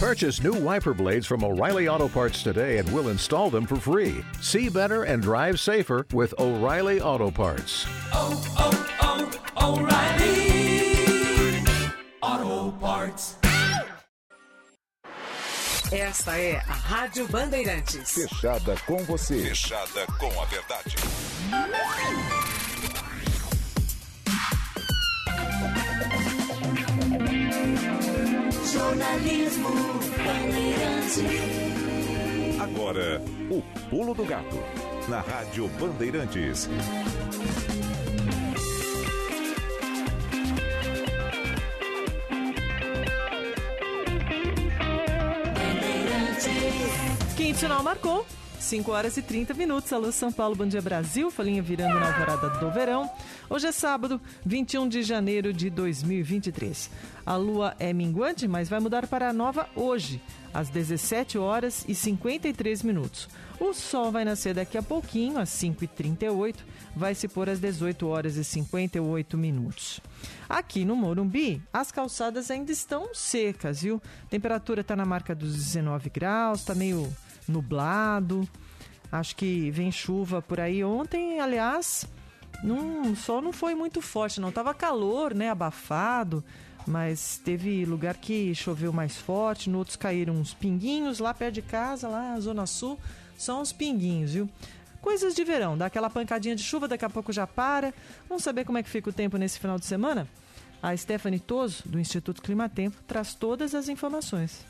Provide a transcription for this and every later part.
Purchase new wiper blades from O'Reilly Auto Parts today and we'll install them for free. See better and drive safer with O'Reilly Auto Parts. oh, oh, oh, O'Reilly Auto Parts. Esta é a Rádio Bandeirantes. Fechada com você. Fechada com a verdade. Jornalismo Bandeirante. Agora, o pulo do gato. Na Rádio Bandeirantes. Quinto final marcou. 5 horas e 30 minutos. Alô São Paulo, bom dia Brasil. Folhinha virando na alvorada do verão. Hoje é sábado, 21 de janeiro de 2023. A lua é minguante, mas vai mudar para a nova hoje, às 17 horas e 53 minutos. O sol vai nascer daqui a pouquinho, às 5h38, vai se pôr às 18 horas e 58 minutos. Aqui no Morumbi, as calçadas ainda estão secas, viu? Temperatura está na marca dos 19 graus, está meio nublado. Acho que vem chuva por aí. Ontem, aliás, não, o sol não foi muito forte, não. Tava calor, né? Abafado. Mas teve lugar que choveu mais forte, no outros caíram uns pinguinhos lá perto de casa, lá na Zona Sul, só uns pinguinhos, viu? Coisas de verão, dá aquela pancadinha de chuva, daqui a pouco já para. Vamos saber como é que fica o tempo nesse final de semana? A Stephanie Toso, do Instituto Climatempo, traz todas as informações.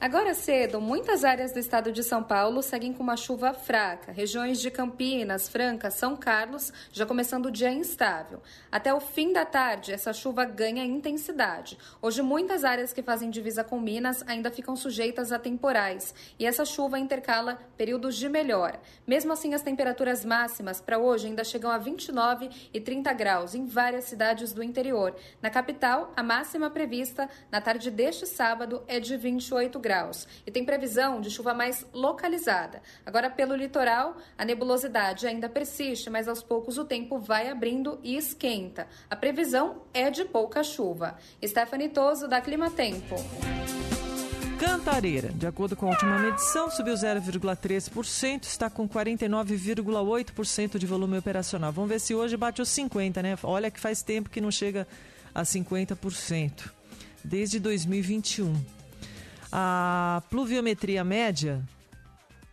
Agora cedo, muitas áreas do estado de São Paulo seguem com uma chuva fraca. Regiões de Campinas, Franca, São Carlos já começando o dia instável. Até o fim da tarde, essa chuva ganha intensidade. Hoje, muitas áreas que fazem divisa com Minas ainda ficam sujeitas a temporais e essa chuva intercala períodos de melhora. Mesmo assim, as temperaturas máximas para hoje ainda chegam a 29 e 30 graus em várias cidades do interior. Na capital, a máxima prevista na tarde deste sábado é de 28 graus graus e tem previsão de chuva mais localizada. Agora, pelo litoral, a nebulosidade ainda persiste, mas aos poucos o tempo vai abrindo e esquenta. A previsão é de pouca chuva. Stephanie Toso, da Clima Tempo. Cantareira, de acordo com a última medição, subiu 0,13%, está com 49,8% de volume operacional. Vamos ver se hoje bate os 50%, né? Olha que faz tempo que não chega a 50%, desde 2021. A pluviometria média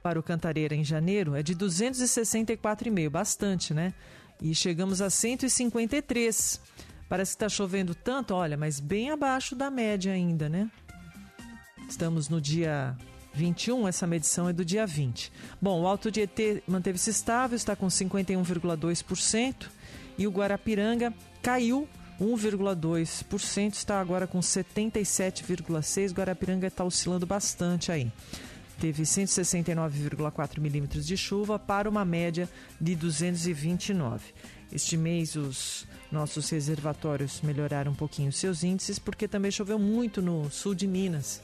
para o Cantareira em janeiro é de 264,5, bastante, né? E chegamos a 153. Parece que está chovendo tanto, olha, mas bem abaixo da média ainda, né? Estamos no dia 21, essa medição é do dia 20. Bom, o Alto Tietê manteve-se estável, está com 51,2%, e o Guarapiranga caiu 1,2%, está agora com 77,6%. Guarapiranga está oscilando bastante aí. Teve 169,4 milímetros de chuva para uma média de 229. Este mês os nossos reservatórios melhoraram um pouquinho seus índices porque também choveu muito no sul de Minas.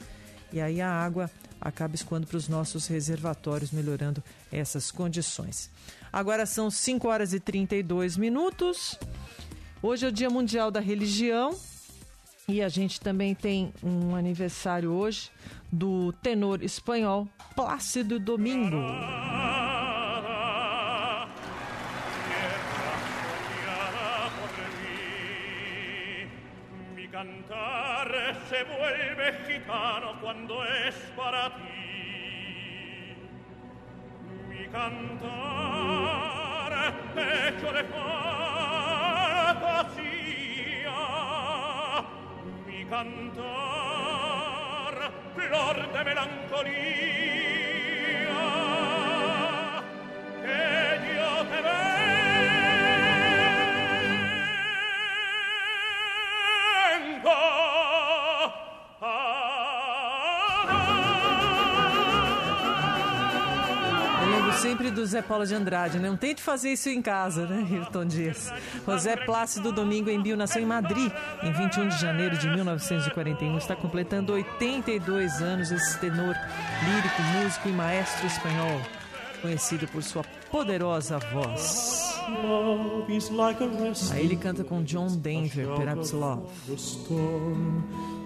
E aí a água acaba escoando para os nossos reservatórios, melhorando essas condições. Agora são 5 horas e 32 minutos. Hoje é o Dia Mundial da Religião e a gente também tem um aniversário hoje do tenor espanhol Plácido Domingo. cantare se vuelve gitano cuando es para ti. Mi cantar hecho de fantasía, cantar flor de melancolía, que yo te vengo sempre do Zé Paulo de Andrade, né? Não tente fazer isso em casa, né, Hilton Dias? José Plácido Domingo Embio nasceu em Madrid em 21 de janeiro de 1941. Está completando 82 anos esse tenor lírico, músico e maestro espanhol, conhecido por sua poderosa voz. Aí ele canta com John Denver, Perhaps Love.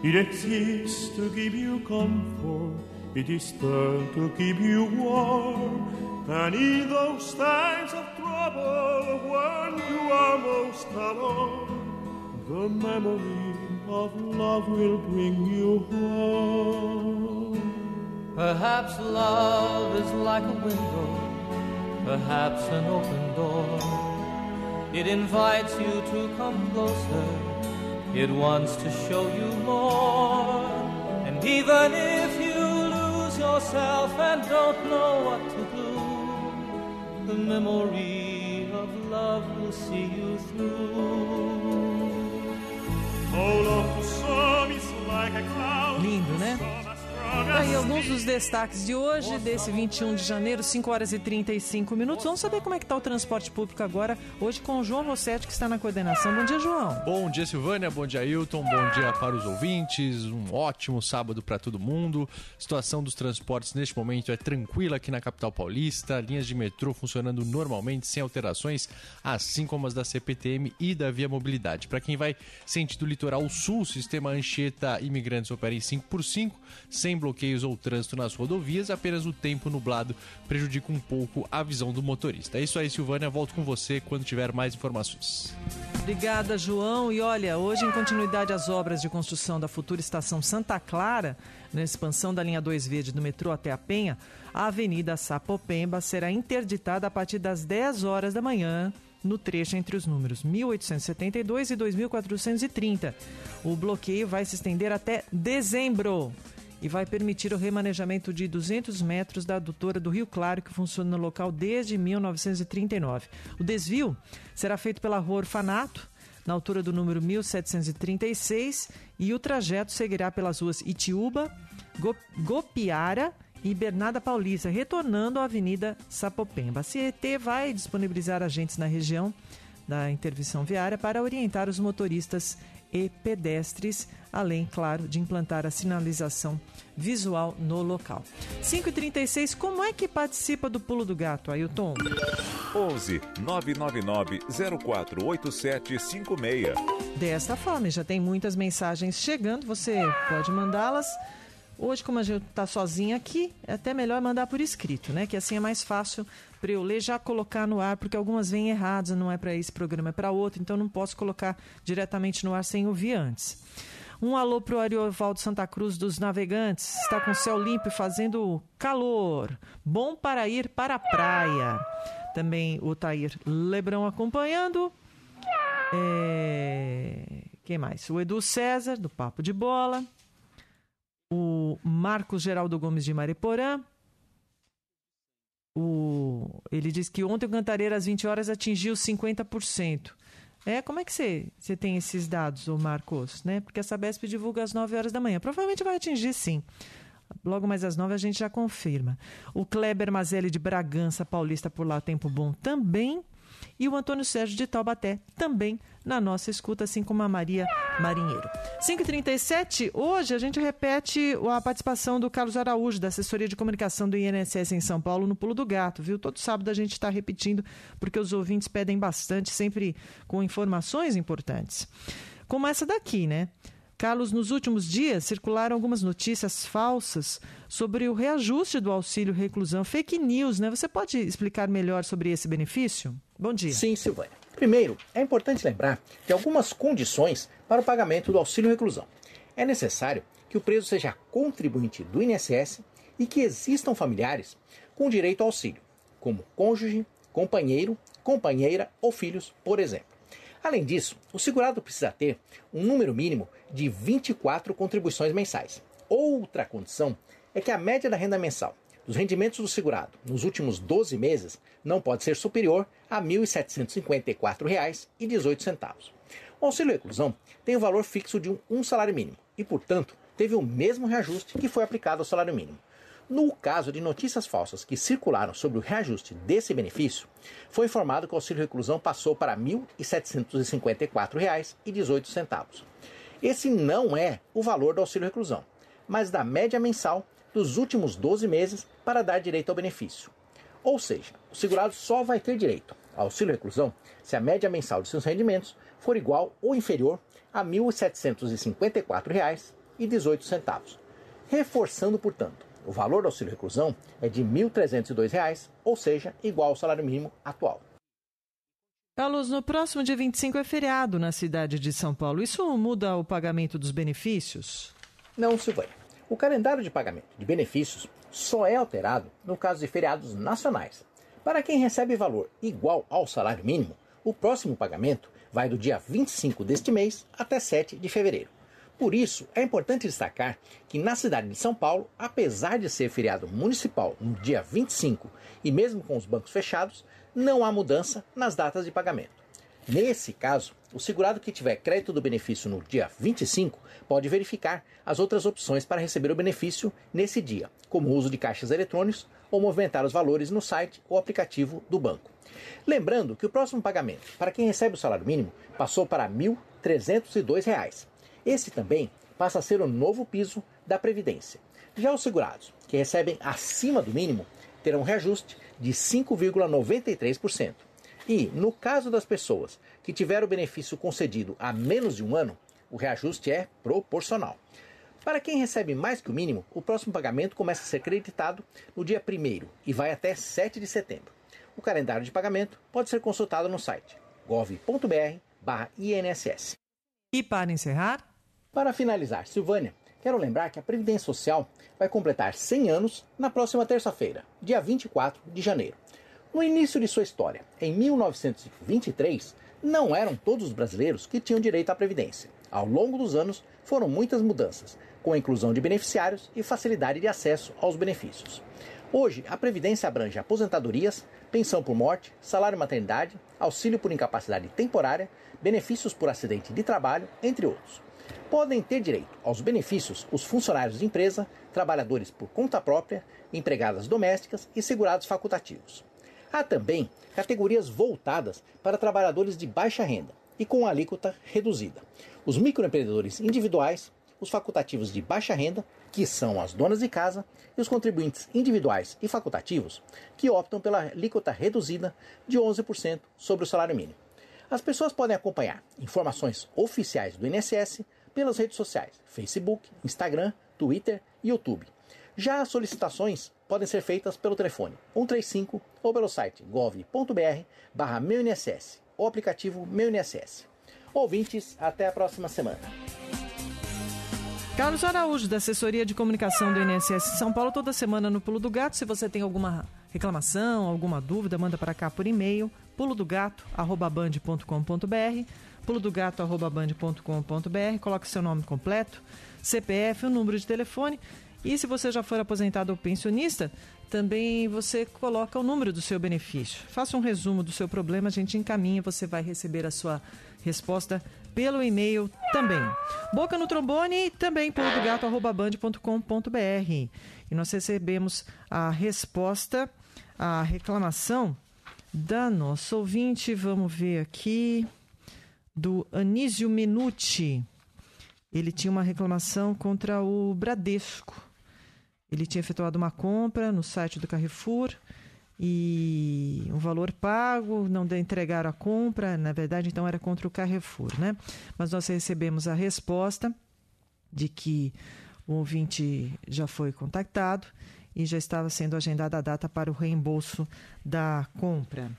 It exists to give you comfort. It is to keep you warm. And in those times of trouble, when you are most alone, the memory of love will bring you home. Perhaps love is like a window, perhaps an open door. It invites you to come closer, it wants to show you more. And even if you lose yourself and don't know what to do, the memory of love will see you through. Oh, love to some is like a cloud. Lindo, né? Tá Aí alguns dos destaques de hoje, desse 21 de janeiro, 5 horas e 35 minutos. Vamos saber como é que tá o transporte público agora, hoje com o João Rossetti, que está na coordenação. Bom dia, João. Bom dia, Silvânia. Bom dia, Hilton. Bom dia para os ouvintes. Um ótimo sábado para todo mundo. Situação dos transportes neste momento é tranquila aqui na capital paulista. Linhas de metrô funcionando normalmente, sem alterações, assim como as da CPTM e da Via Mobilidade. Para quem vai sentido litoral sul, sistema Anchieta Imigrantes opera em 5x5, sem bloqueios ou trânsito nas rodovias. Apenas o tempo nublado prejudica um pouco a visão do motorista. É isso aí, Silvânia. Volto com você quando tiver mais informações. Obrigada, João. E olha, hoje, em continuidade às obras de construção da futura estação Santa Clara, na expansão da linha 2 verde do metrô até a Penha, a Avenida Sapopemba será interditada a partir das 10 horas da manhã no trecho entre os números 1872 e 2430. O bloqueio vai se estender até dezembro e vai permitir o remanejamento de 200 metros da adutora do Rio Claro, que funciona no local desde 1939. O desvio será feito pela Rua Orfanato, na altura do número 1736, e o trajeto seguirá pelas ruas Itiúba, Go- Gopiara e Bernarda Paulista, retornando à Avenida Sapopemba. A CET vai disponibilizar agentes na região da intervenção viária para orientar os motoristas e pedestres, além, claro, de implantar a sinalização visual no local. 5h36, como é que participa do Pulo do Gato, Ailton? 11 999 048756. Desta forma, já tem muitas mensagens chegando, você pode mandá-las. Hoje, como a gente está sozinha aqui, é até melhor mandar por escrito, né? Que assim é mais fácil para eu ler já colocar no ar, porque algumas vêm erradas, não é para esse programa, é para outro, então não posso colocar diretamente no ar sem ouvir antes. Um alô pro Ariovaldo Santa Cruz dos Navegantes. Está com céu limpo e fazendo calor. Bom para ir para a praia. Também o Tair Lebrão acompanhando. É... Quem mais? O Edu César, do Papo de Bola. O Marcos Geraldo Gomes de Mariporã. O... Ele diz que ontem o Cantareira às 20 horas atingiu 50%. É, como é que você, você tem esses dados, ô Marcos? Né? Porque a Sabesp divulga às 9 horas da manhã. Provavelmente vai atingir sim. Logo mais às 9 a gente já confirma. O Kleber Mazelli de Bragança Paulista por lá, tempo bom também. E o Antônio Sérgio de Taubaté também na nossa escuta, assim como a Maria Marinheiro. 5h37, hoje a gente repete a participação do Carlos Araújo, da assessoria de comunicação do INSS em São Paulo, no Pulo do Gato, viu? Todo sábado a gente está repetindo, porque os ouvintes pedem bastante, sempre com informações importantes. Como essa daqui, né? Carlos, nos últimos dias circularam algumas notícias falsas sobre o reajuste do auxílio reclusão. Fake news, né? Você pode explicar melhor sobre esse benefício? Bom dia. Sim, Silvânia. Primeiro, é importante lembrar que algumas condições para o pagamento do auxílio reclusão. É necessário que o preso seja contribuinte do INSS e que existam familiares com direito ao auxílio, como cônjuge, companheiro, companheira ou filhos, por exemplo. Além disso, o segurado precisa ter um número mínimo de 24 contribuições mensais. Outra condição é que a média da renda mensal dos rendimentos do segurado nos últimos 12 meses não pode ser superior a R$ 1.754,18. O auxílio reclusão tem o valor fixo de um salário mínimo e, portanto, teve o mesmo reajuste que foi aplicado ao salário mínimo. No caso de notícias falsas que circularam sobre o reajuste desse benefício, foi informado que o auxílio reclusão passou para R$ 1.754,18. Esse não é o valor do auxílio reclusão, mas da média mensal dos últimos 12 meses para dar direito ao benefício. Ou seja, o segurado só vai ter direito ao auxílio reclusão se a média mensal de seus rendimentos for igual ou inferior a R$ 1.754,18. Reforçando, portanto, o valor do auxílio reclusão é de R$ 1.302, ou seja, igual ao salário mínimo atual. Carlos, no próximo dia 25 é feriado na cidade de São Paulo. Isso muda o pagamento dos benefícios? Não, Silvânia. O calendário de pagamento de benefícios só é alterado no caso de feriados nacionais. Para quem recebe valor igual ao salário mínimo, o próximo pagamento vai do dia 25 deste mês até 7 de fevereiro. Por isso, é importante destacar que na cidade de São Paulo, apesar de ser feriado municipal no dia 25 e mesmo com os bancos fechados, não há mudança nas datas de pagamento. Nesse caso, o segurado que tiver crédito do benefício no dia 25 pode verificar as outras opções para receber o benefício nesse dia, como o uso de caixas eletrônicos ou movimentar os valores no site ou aplicativo do banco. Lembrando que o próximo pagamento para quem recebe o salário mínimo passou para R$ 1.302 esse também passa a ser o novo piso da Previdência. Já os segurados, que recebem acima do mínimo, terão reajuste de 5,93%. E, no caso das pessoas que tiveram o benefício concedido há menos de um ano, o reajuste é proporcional. Para quem recebe mais que o mínimo, o próximo pagamento começa a ser creditado no dia 1 e vai até 7 de setembro. O calendário de pagamento pode ser consultado no site gov.br/inss. E para encerrar, para finalizar, Silvânia, quero lembrar que a Previdência Social vai completar 100 anos na próxima terça-feira, dia 24 de janeiro. No início de sua história, em 1923, não eram todos os brasileiros que tinham direito à Previdência. Ao longo dos anos, foram muitas mudanças, com a inclusão de beneficiários e facilidade de acesso aos benefícios. Hoje, a Previdência abrange aposentadorias, pensão por morte, salário maternidade, auxílio por incapacidade temporária, benefícios por acidente de trabalho, entre outros. Podem ter direito aos benefícios os funcionários de empresa, trabalhadores por conta própria, empregadas domésticas e segurados facultativos. Há também categorias voltadas para trabalhadores de baixa renda e com alíquota reduzida. Os microempreendedores individuais, os facultativos de baixa renda, que são as donas de casa, e os contribuintes individuais e facultativos, que optam pela alíquota reduzida de 11% sobre o salário mínimo. As pessoas podem acompanhar informações oficiais do INSS pelas redes sociais: Facebook, Instagram, Twitter e YouTube. Já as solicitações podem ser feitas pelo telefone 135 ou pelo site gov.br/barra ou aplicativo Meu INSS. Ouvintes, até a próxima semana. Carlos Araújo, da assessoria de comunicação do INSS São Paulo, toda semana no Pulo do Gato. Se você tem alguma reclamação, alguma dúvida, manda para cá por e-mail, pulodogato.band.com.br, pulodogato.band.com.br, coloque seu nome completo, CPF, o número de telefone. E se você já for aposentado ou pensionista, também você coloca o número do seu benefício. Faça um resumo do seu problema, a gente encaminha, você vai receber a sua resposta pelo e-mail também. Boca no trombone também pulodogato.band.com.br. E nós recebemos a resposta à reclamação da nossa ouvinte. Vamos ver aqui. Do Anísio Menuti. Ele tinha uma reclamação contra o Bradesco. Ele tinha efetuado uma compra no site do Carrefour e um valor pago, não entregaram a compra, na verdade, então era contra o Carrefour, né? Mas nós recebemos a resposta de que o ouvinte já foi contactado e já estava sendo agendada a data para o reembolso da compra.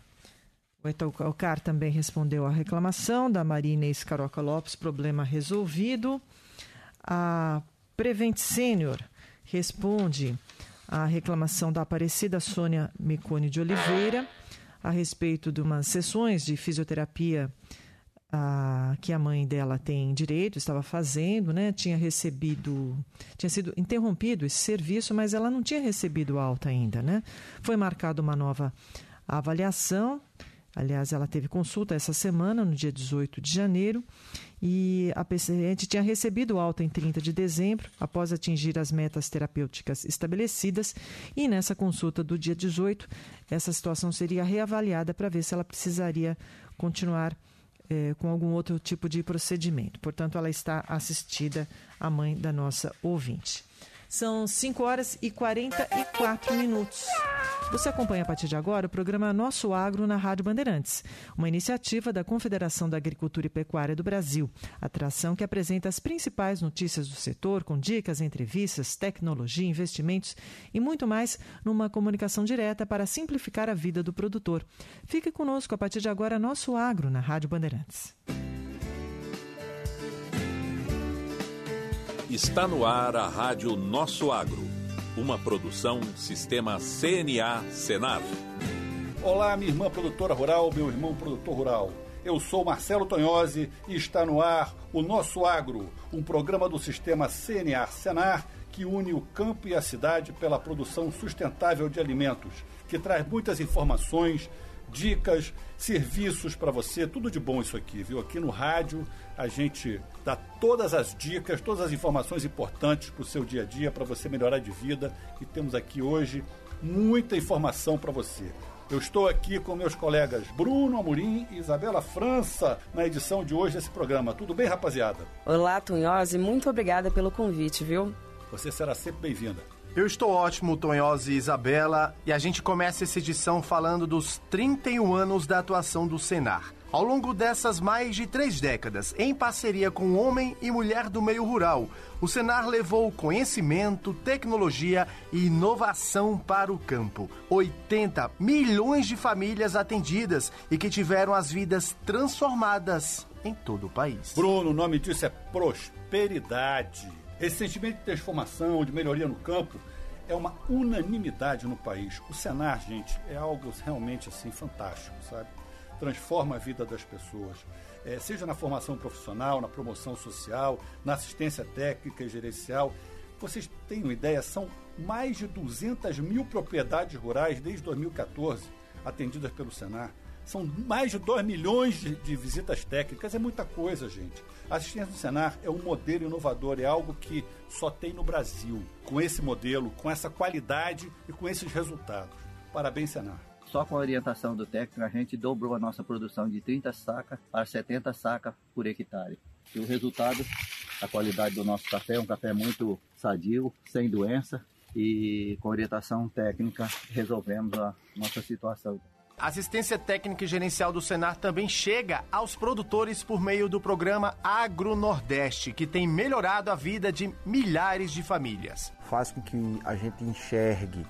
O CAR também respondeu à reclamação da Marina Escaroca Lopes, problema resolvido. A Prevent Senior responde à reclamação da Aparecida Sônia Mecone de Oliveira a respeito de umas sessões de fisioterapia a, que a mãe dela tem direito, estava fazendo, né? Tinha recebido, tinha sido interrompido esse serviço, mas ela não tinha recebido alta ainda, né? Foi marcada uma nova avaliação. Aliás, ela teve consulta essa semana, no dia 18 de janeiro, e a paciente tinha recebido alta em 30 de dezembro, após atingir as metas terapêuticas estabelecidas, e nessa consulta do dia 18, essa situação seria reavaliada para ver se ela precisaria continuar é, com algum outro tipo de procedimento. Portanto, ela está assistida, a mãe da nossa ouvinte. São 5 horas e 44 minutos. Você acompanha a partir de agora o programa Nosso Agro na Rádio Bandeirantes, uma iniciativa da Confederação da Agricultura e Pecuária do Brasil. Atração que apresenta as principais notícias do setor, com dicas, entrevistas, tecnologia, investimentos e muito mais numa comunicação direta para simplificar a vida do produtor. Fique conosco a partir de agora Nosso Agro na Rádio Bandeirantes. Está no ar a Rádio Nosso Agro, uma produção Sistema CNA Senar. Olá, minha irmã produtora rural, meu irmão produtor rural. Eu sou Marcelo Tonhose e está no ar o Nosso Agro, um programa do Sistema CNA Senar que une o campo e a cidade pela produção sustentável de alimentos, que traz muitas informações, dicas, serviços para você, tudo de bom isso aqui, viu? Aqui no rádio a gente dá todas as dicas, todas as informações importantes para o seu dia a dia, para você melhorar de vida. E temos aqui hoje muita informação para você. Eu estou aqui com meus colegas Bruno Amorim e Isabela França na edição de hoje desse programa. Tudo bem, rapaziada? Olá, Tunhose, muito obrigada pelo convite, viu? Você será sempre bem-vinda. Eu estou ótimo, Tonhose e Isabela, e a gente começa essa edição falando dos 31 anos da atuação do Senar. Ao longo dessas mais de três décadas, em parceria com homem e mulher do meio rural, o Senar levou conhecimento, tecnologia e inovação para o campo. 80 milhões de famílias atendidas e que tiveram as vidas transformadas em todo o país. Bruno, o nome disso é prosperidade. Esse sentimento de transformação, de melhoria no campo, é uma unanimidade no país. O Senar, gente, é algo realmente assim fantástico, sabe? Transforma a vida das pessoas, é, seja na formação profissional, na promoção social, na assistência técnica e gerencial. Vocês têm uma ideia? São mais de 200 mil propriedades rurais desde 2014 atendidas pelo Senar. São mais de 2 milhões de, de, visitas técnicas, é muita coisa, gente. A assistência do Senar é um modelo inovador, é algo que só tem no Brasil, com esse modelo, com essa qualidade e com esses resultados. Parabéns, Senar. Só com a orientação do técnico, a gente dobrou a nossa produção de 30 sacas para 70 sacas por hectare. E o resultado, a qualidade do nosso café é um café muito sadio, sem doença, e com orientação técnica resolvemos a nossa situação. A assistência técnica e gerencial do Senar também chega aos produtores por meio do programa Agro Nordeste, que tem melhorado a vida de milhares de famílias. Faz com que a gente enxergue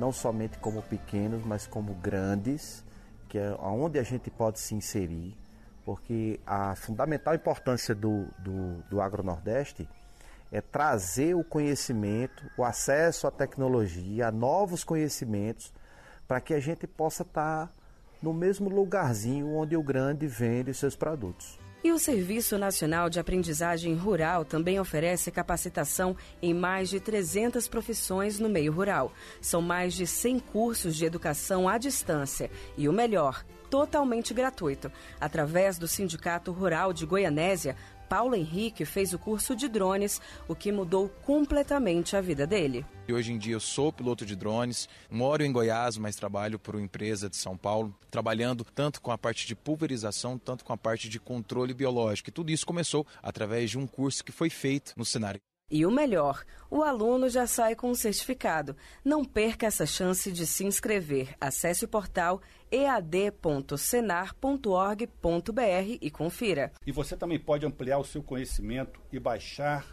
não somente como pequenos, mas como grandes, que é onde a gente pode se inserir, porque a fundamental importância do, do, do Agro Nordeste é trazer o conhecimento, o acesso à tecnologia, a novos conhecimentos para que a gente possa estar tá no mesmo lugarzinho onde o grande vende seus produtos. E o Serviço Nacional de Aprendizagem Rural também oferece capacitação em mais de 300 profissões no meio rural. São mais de 100 cursos de educação à distância. E o melhor, totalmente gratuito. Através do Sindicato Rural de Goianésia, Paulo Henrique fez o curso de drones, o que mudou completamente a vida dele. Hoje em dia eu sou piloto de drones, moro em Goiás, mas trabalho por uma empresa de São Paulo, trabalhando tanto com a parte de pulverização, tanto com a parte de controle biológico. E tudo isso começou através de um curso que foi feito no cenário. E o melhor, o aluno já sai com um certificado. Não perca essa chance de se inscrever. Acesse o portal ead.senar.org.br e confira. E você também pode ampliar o seu conhecimento e baixar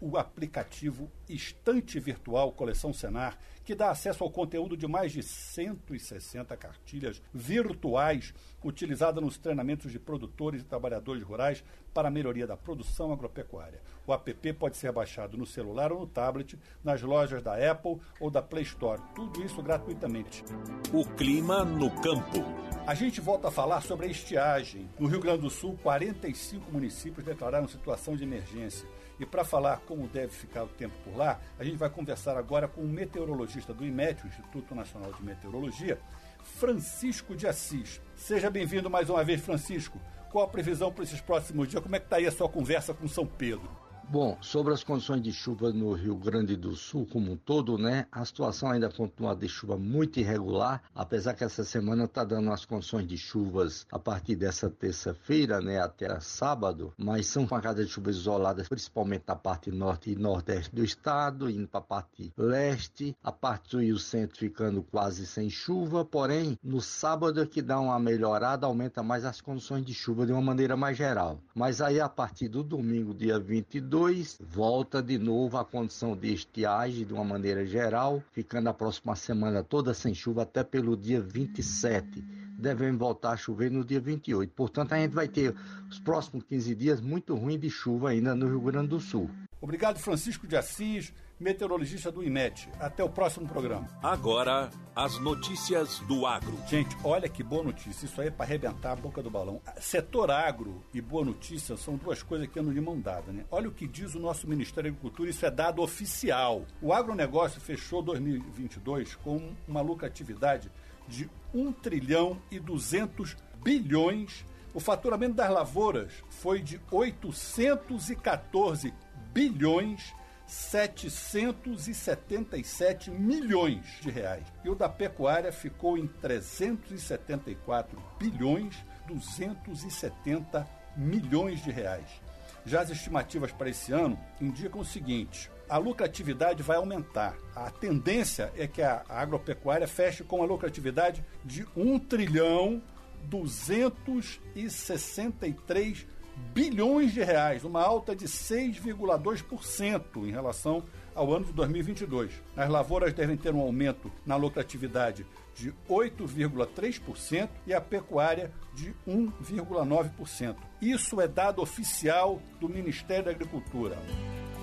o aplicativo Estante Virtual Coleção Senar, que dá acesso ao conteúdo de mais de 160 cartilhas virtuais utilizadas nos treinamentos de produtores e trabalhadores rurais para a melhoria da produção agropecuária. O app pode ser baixado no celular ou no tablet, nas lojas da Apple ou da Play Store. Tudo isso gratuitamente. O clima no campo. A gente volta a falar sobre a estiagem. No Rio Grande do Sul, 45 municípios declararam situação de emergência. E para falar como deve ficar o tempo por lá, a gente vai conversar agora com o meteorologista do IMET, o Instituto Nacional de Meteorologia, Francisco de Assis. Seja bem-vindo mais uma vez, Francisco. Qual a previsão para esses próximos dias? Como é que está aí a sua conversa com São Pedro? Bom, sobre as condições de chuva no Rio Grande do Sul como um todo, né? A situação ainda continua de chuva muito irregular, apesar que essa semana está dando as condições de chuvas a partir dessa terça-feira, né, até sábado, mas são pancadas de chuvas isoladas, principalmente na parte norte e nordeste do estado, indo para a parte leste, a parte sul e o centro ficando quase sem chuva, porém, no sábado é que dá uma melhorada, aumenta mais as condições de chuva de uma maneira mais geral. Mas aí a partir do domingo, dia 22, 2022 volta de novo a condição de estiagem de uma maneira geral, ficando a próxima semana toda sem chuva até pelo dia 27. Devemos voltar a chover no dia 28. Portanto, a gente vai ter os próximos 15 dias muito ruim de chuva ainda no Rio Grande do Sul. Obrigado, Francisco de Assis, meteorologista do IMET. Até o próximo programa. Agora, as notícias do agro. Gente, olha que boa notícia. Isso aí é para arrebentar a boca do balão. Setor agro e boa notícia são duas coisas que andam de mão dada, né? Olha o que diz o nosso Ministério da Agricultura, isso é dado oficial. O agronegócio fechou 2022 com uma lucratividade de 1 trilhão e 200 bilhões. O faturamento das lavouras foi de 814 bilhões 777 milhões de reais. E o da pecuária ficou em 374 bilhões 270 milhões de reais. Já as estimativas para esse ano indicam o seguinte: a lucratividade vai aumentar. A tendência é que a agropecuária feche com a lucratividade de 1 trilhão 263 bilhões de reais, uma alta de 6,2% em relação ao ano de 2022. As lavouras devem ter um aumento na lucratividade de 8,3% e a pecuária de 1,9%. Isso é dado oficial do Ministério da Agricultura.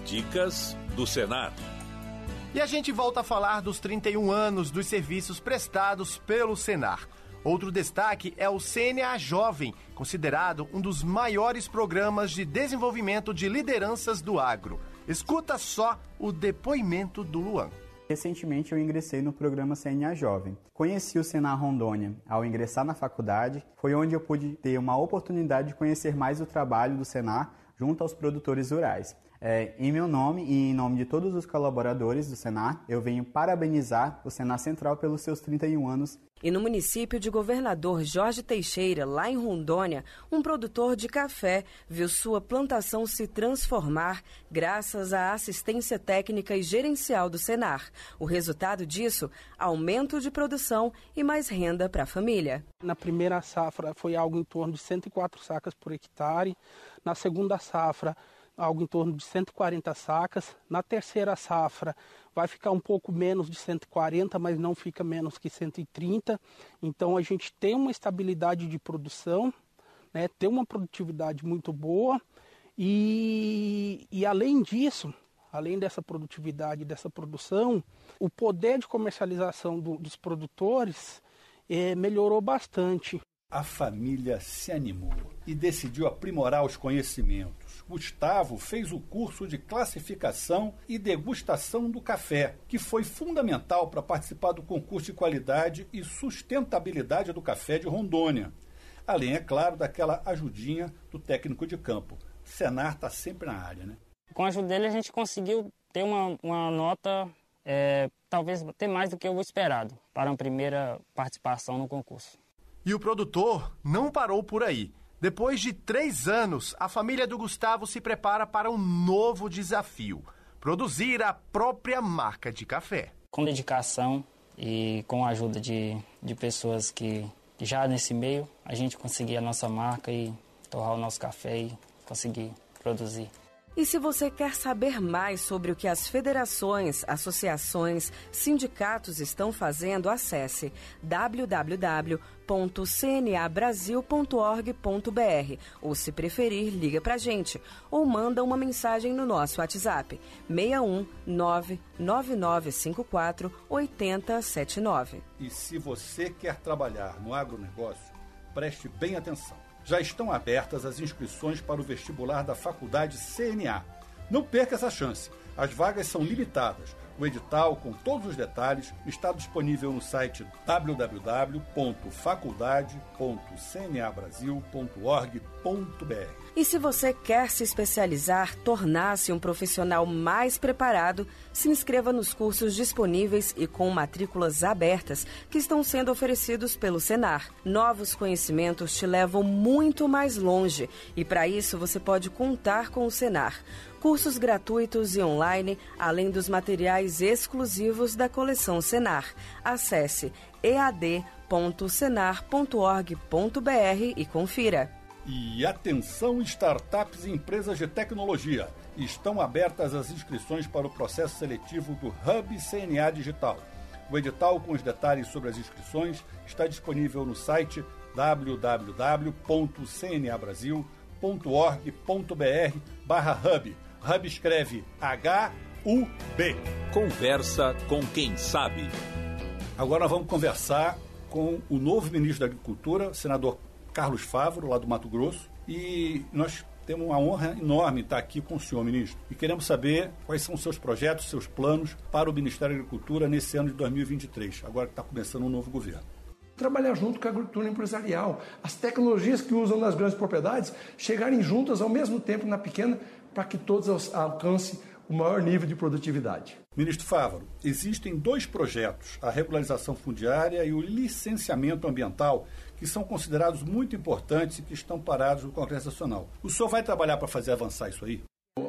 Dicas do Senar. E a gente volta a falar dos 31 anos dos serviços prestados pelo Senar. Outro destaque é o CNA Jovem, considerado um dos maiores programas de desenvolvimento de lideranças do agro. Escuta só o depoimento do Luan. Recentemente eu ingressei no programa CNA Jovem. Conheci o Senar Rondônia ao ingressar na faculdade, foi onde eu pude ter uma oportunidade de conhecer mais o trabalho do Senar junto aos produtores rurais. É, em meu nome e em nome de todos os colaboradores do Senar, eu venho parabenizar o Senar Central pelos seus 31 anos. E no município de Governador Jorge Teixeira, lá em Rondônia, um produtor de café viu sua plantação se transformar graças à assistência técnica e gerencial do Senar. O resultado disso, aumento de produção e mais renda para a família. Na primeira safra foi algo em torno de 104 sacas por hectare. Na segunda safra, algo em torno de 140 sacas. Na terceira safra vai ficar um pouco menos de 140, mas não fica menos que 130. Então a gente tem uma estabilidade de produção, né, tem uma produtividade muito boa e, e além disso, além dessa produtividade, dessa produção, o poder de comercialização do, dos produtores é, melhorou bastante. A família se animou e decidiu aprimorar os conhecimentos Gustavo fez o curso de classificação e degustação do café, que foi fundamental para participar do concurso de qualidade e sustentabilidade do café de Rondônia. Além, é claro, daquela ajudinha do técnico de campo. O Senar está sempre na área, né? Com a ajuda dele, a gente conseguiu ter uma, uma nota, é, talvez até mais do que o esperado, para uma primeira participação no concurso. E o produtor não parou por aí. Depois de três anos, a família do Gustavo se prepara para um novo desafio: produzir a própria marca de café. Com dedicação e com a ajuda de, de pessoas que já nesse meio, a gente conseguir a nossa marca e torrar o nosso café e conseguir produzir. E se você quer saber mais sobre o que as federações, associações, sindicatos estão fazendo, acesse www.cnabrasil.org.br ou, se preferir, liga pra gente ou manda uma mensagem no nosso WhatsApp 61 99954 8079. E se você quer trabalhar no agronegócio, preste bem atenção já estão abertas as inscrições para o vestibular da Faculdade CNA. Não perca essa chance. As vagas são limitadas. O edital, com todos os detalhes, está disponível no site www.faculdade.cnabrasil.org.br. E se você quer se especializar, tornar-se um profissional mais preparado, se inscreva nos cursos disponíveis e com matrículas abertas que estão sendo oferecidos pelo Senar. Novos conhecimentos te levam muito mais longe e para isso você pode contar com o Senar cursos gratuitos e online, além dos materiais exclusivos da coleção Senar. Acesse ead.senar.org.br e confira. E atenção, startups e empresas de tecnologia. Estão abertas as inscrições para o processo seletivo do Hub CNA Digital. O edital com os detalhes sobre as inscrições está disponível no site www.cnabrasil.org.br barra Hub. Hub escreve H-U-B. Conversa com quem sabe. Agora vamos conversar com o novo ministro da Agricultura, senador Carlos Favro, lá do Mato Grosso, e nós temos uma honra enorme estar aqui com o senhor ministro e queremos saber quais são os seus projetos, seus planos para o Ministério da Agricultura nesse ano de 2023, agora que está começando um novo governo trabalhar junto com a agricultura empresarial. As tecnologias que usam nas grandes propriedades chegarem juntas ao mesmo tempo na pequena para que todos alcancem o maior nível de produtividade. Ministro Fávaro, existem dois projetos, a regularização fundiária e o licenciamento ambiental, que são considerados muito importantes e que estão parados no Congresso Nacional. O senhor vai trabalhar para fazer avançar isso aí?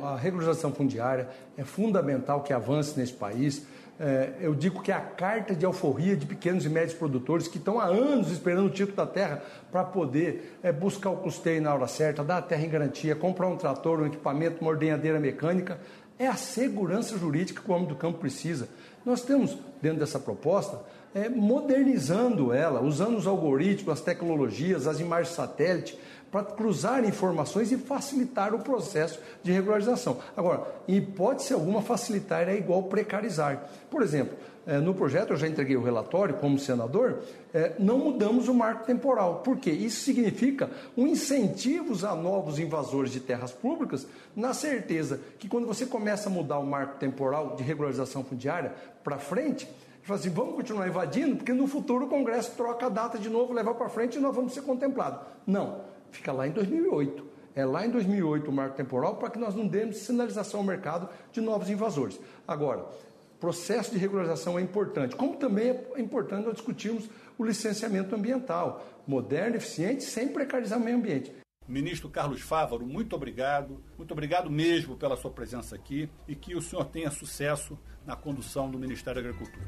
A regularização fundiária é fundamental que avance nesse país. É, eu digo que é a carta de alforria de pequenos e médios produtores que estão há anos esperando o título da terra para poder é, buscar o custeio na hora certa, dar a terra em garantia, comprar um trator, um equipamento, uma ordenhadeira mecânica. É a segurança jurídica que o homem do campo precisa. Nós temos, dentro dessa proposta, é, modernizando ela, usando os algoritmos, as tecnologias, as imagens satélite, para cruzar informações e facilitar o processo de regularização. Agora, em hipótese alguma, facilitar é igual precarizar. Por exemplo, é, no projeto, eu já entreguei o relatório como senador, é, não mudamos o marco temporal. Por quê? Isso significa um incentivo a novos invasores de terras públicas, na certeza que quando você começa a mudar o marco temporal de regularização fundiária para frente, fala assim, vamos continuar invadindo, porque no futuro o Congresso troca a data de novo, leva para frente e nós vamos ser contemplados. Não, fica lá em 2008. É lá em 2008 o marco temporal para que nós não demos sinalização ao mercado de novos invasores. Agora, processo de regularização é importante, como também é importante nós discutirmos o licenciamento ambiental, moderno, eficiente, sem precarizar o meio ambiente. Ministro Carlos Fávaro, muito obrigado, muito obrigado mesmo pela sua presença aqui e que o senhor tenha sucesso na condução do Ministério da Agricultura.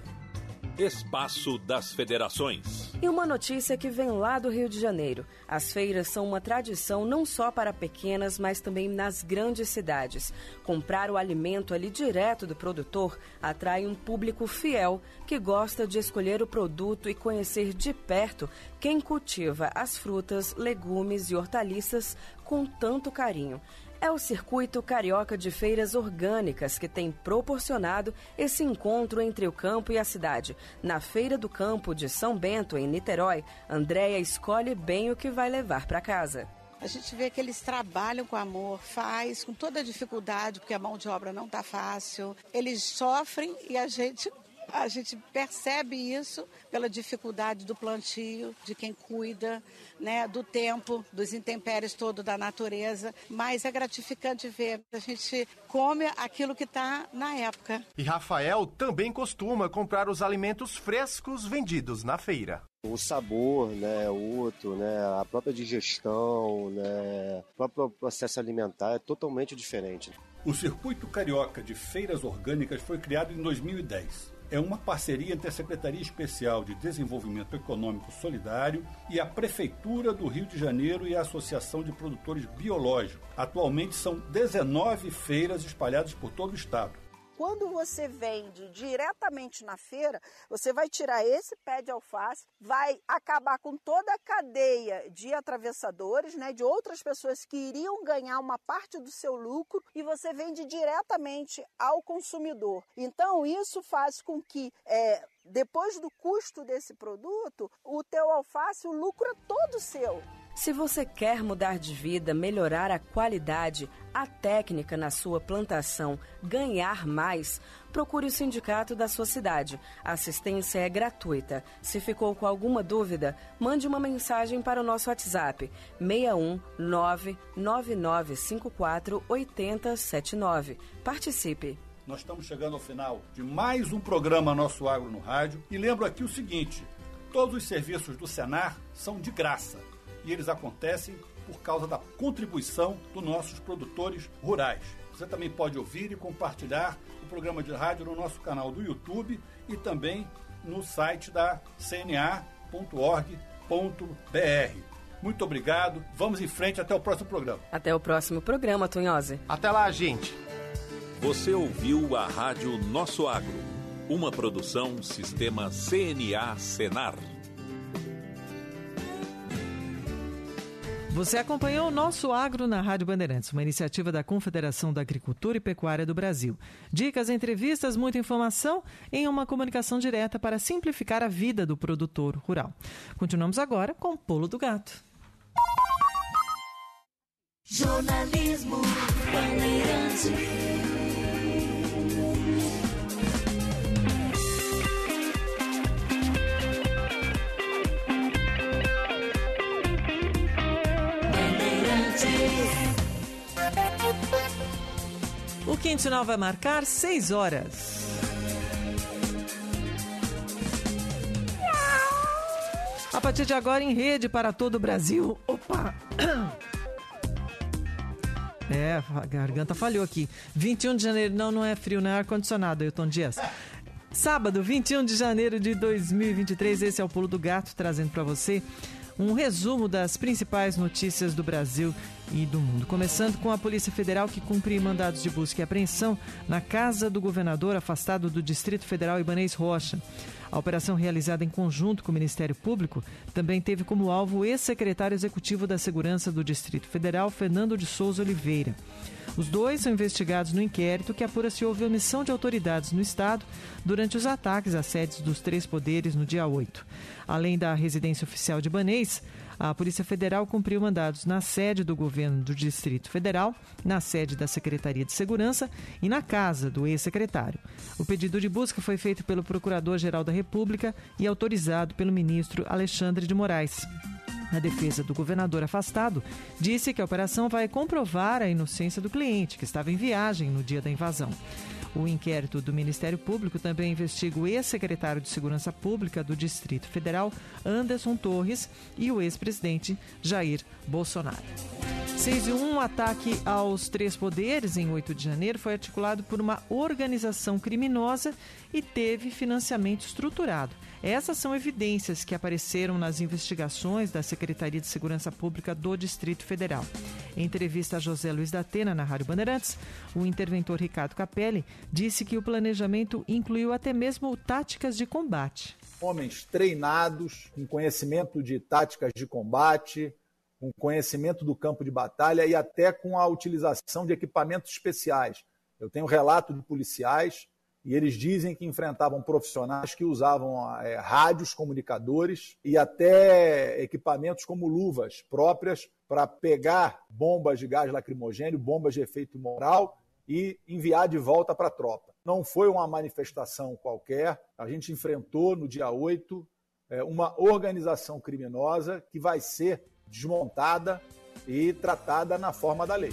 Espaço das Federações. E uma notícia que vem lá do Rio de Janeiro. As feiras são uma tradição não só para pequenas, mas também nas grandes cidades. Comprar o alimento ali direto do produtor atrai um público fiel que gosta de escolher o produto e conhecer de perto quem cultiva as frutas, legumes e hortaliças com tanto carinho. É o circuito carioca de feiras orgânicas que tem proporcionado esse encontro entre o campo e a cidade. Na Feira do Campo de São Bento, em Niterói, Andréia escolhe bem o que vai levar para casa. A gente vê que eles trabalham com amor, faz com toda dificuldade, porque a mão de obra não está fácil. Eles sofrem e a gente a gente percebe isso pela dificuldade do plantio, de quem cuida, né, do tempo, dos intempéries todo da natureza, mas é gratificante ver. A gente come aquilo que está na época. E Rafael também costuma comprar os alimentos frescos vendidos na feira. O sabor, né, é outro, né, a própria digestão, né, o próprio processo alimentar é totalmente diferente. O Circuito Carioca de Feiras Orgânicas foi criado em 2010 é uma parceria entre a Secretaria Especial de Desenvolvimento Econômico Solidário e a Prefeitura do Rio de Janeiro e a Associação de Produtores Biológicos. Atualmente são 19 feiras espalhadas por todo o estado. Quando você vende diretamente na feira, você vai tirar esse pé de alface, vai acabar com toda a cadeia de atravessadores, né, de outras pessoas que iriam ganhar uma parte do seu lucro e você vende diretamente ao consumidor. Então isso faz com que é, depois do custo desse produto, o teu alface, o lucro é todo seu. Se você quer mudar de vida, melhorar a qualidade, a técnica na sua plantação, ganhar mais, procure o sindicato da sua cidade. A assistência é gratuita. Se ficou com alguma dúvida, mande uma mensagem para o nosso WhatsApp 61 99954 8079. Participe. Nós estamos chegando ao final de mais um programa Nosso Agro no Rádio e lembro aqui o seguinte: todos os serviços do Senar são de graça e eles acontecem por causa da contribuição dos nossos produtores rurais. Você também pode ouvir e compartilhar o programa de rádio no nosso canal do YouTube e também no site da cna.org.br. Muito obrigado. Vamos em frente até o próximo programa. Até o próximo programa, Tunhose. Até lá, gente. Você ouviu a Rádio Nosso Agro, uma produção Sistema CNA Senar. Você acompanhou o nosso Agro na Rádio Bandeirantes, uma iniciativa da Confederação da Agricultura e Pecuária do Brasil. Dicas, entrevistas, muita informação em uma comunicação direta para simplificar a vida do produtor rural. Continuamos agora com o Polo do Gato. Jornalismo Bandeirante. O quinto sinal vai marcar 6 horas. A partir de agora, em rede para todo o Brasil. Opa! É, a garganta falhou aqui. 21 de janeiro, não, não é frio, não é ar-condicionado, Ailton Dias. Sábado, 21 de janeiro de 2023, esse é o Pulo do Gato, trazendo para você um resumo das principais notícias do Brasil e do mundo. Começando com a Polícia Federal que cumpriu mandados de busca e apreensão na casa do governador afastado do Distrito Federal Ibanês Rocha. A operação realizada em conjunto com o Ministério Público também teve como alvo o ex-secretário executivo da Segurança do Distrito Federal, Fernando de Souza Oliveira. Os dois são investigados no inquérito que apura se houve omissão de autoridades no Estado durante os ataques às sedes dos três poderes no dia 8. Além da residência oficial de Banês, a Polícia Federal cumpriu mandados na sede do governo do Distrito Federal, na sede da Secretaria de Segurança e na casa do ex-secretário. O pedido de busca foi feito pelo Procurador-Geral da República e autorizado pelo ministro Alexandre de Moraes. A defesa do governador afastado disse que a operação vai comprovar a inocência do cliente, que estava em viagem no dia da invasão. O inquérito do Ministério Público também investiga o ex-secretário de Segurança Pública do Distrito Federal, Anderson Torres, e o ex-presidente Jair Bolsonaro. 6 e 1, um ataque aos três poderes em 8 de janeiro foi articulado por uma organização criminosa e teve financiamento estruturado. Essas são evidências que apareceram nas investigações da Secretaria de Segurança Pública do Distrito Federal. Em entrevista a José Luiz da Atena, na Rádio Bandeirantes, o interventor Ricardo Capelli disse que o planejamento incluiu até mesmo táticas de combate. Homens treinados, com conhecimento de táticas de combate, com conhecimento do campo de batalha e até com a utilização de equipamentos especiais. Eu tenho relato de policiais e eles dizem que enfrentavam profissionais que usavam é, rádios, comunicadores e até equipamentos como luvas próprias para pegar bombas de gás lacrimogêneo, bombas de efeito moral e enviar de volta para a tropa. Não foi uma manifestação qualquer, a gente enfrentou no dia 8 é, uma organização criminosa que vai ser desmontada e tratada na forma da lei.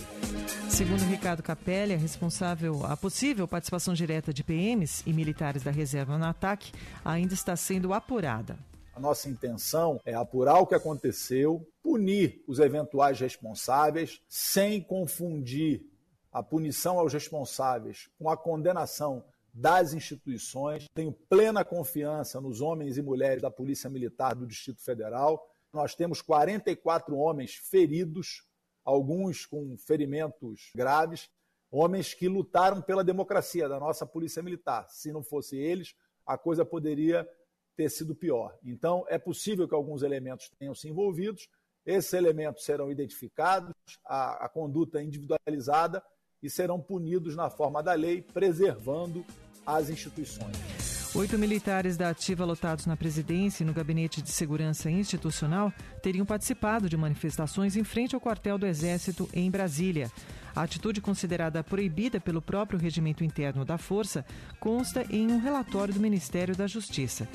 Segundo Ricardo Capelli, a responsável, a possível participação direta de PMs e militares da reserva no ataque ainda está sendo apurada. A nossa intenção é apurar o que aconteceu, punir os eventuais responsáveis, sem confundir a punição aos responsáveis com a condenação das instituições. Tenho plena confiança nos homens e mulheres da Polícia Militar do Distrito Federal. Nós temos 44 homens feridos, alguns com ferimentos graves, homens que lutaram pela democracia da nossa Polícia Militar. Se não fosse eles, a coisa poderia ter sido pior. Então, é possível que alguns elementos tenham se envolvidos, esses elementos serão identificados, a, a conduta individualizada e serão punidos na forma da lei, preservando as instituições. Oito militares da ativa lotados na presidência e no gabinete de segurança institucional teriam participado de manifestações em frente ao quartel do Exército em Brasília. A atitude considerada proibida pelo próprio regimento interno da Força consta em um relatório do Ministério da Justiça.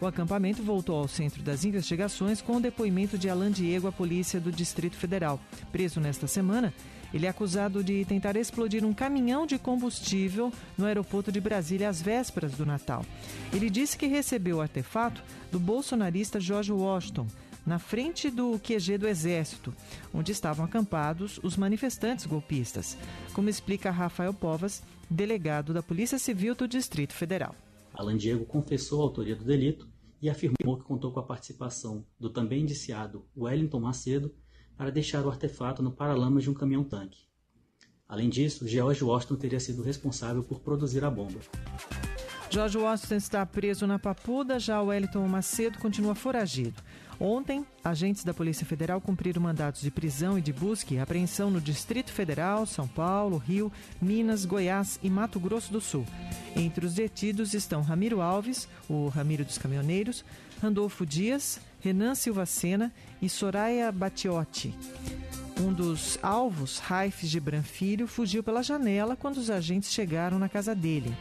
O acampamento voltou ao centro das investigações com o depoimento de Alan Diego à polícia do Distrito Federal. Preso nesta semana, ele é acusado de tentar explodir um caminhão de combustível no aeroporto de Brasília às vésperas do Natal. Ele disse que recebeu o artefato do bolsonarista George Washington, na frente do QG do Exército, onde estavam acampados os manifestantes golpistas, como explica Rafael Povas, delegado da Polícia Civil do Distrito Federal. Alan Diego confessou a autoria do delito e afirmou que contou com a participação do também indiciado Wellington Macedo para deixar o artefato no paralamas de um caminhão-tanque. Além disso, George Washington teria sido responsável por produzir a bomba. George Washington está preso na Papuda, já Wellington Macedo continua foragido. Ontem, agentes da Polícia Federal cumpriram mandados de prisão e de busca e apreensão no Distrito Federal, São Paulo, Rio, Minas, Goiás e Mato Grosso do Sul. Entre os detidos estão Ramiro Alves, o Ramiro dos Caminhoneiros, Randolfo Dias, Renan Silva Sena e Soraya Batiotti. Um dos alvos, Raif Gibran Filho, fugiu pela janela quando os agentes chegaram na casa dele.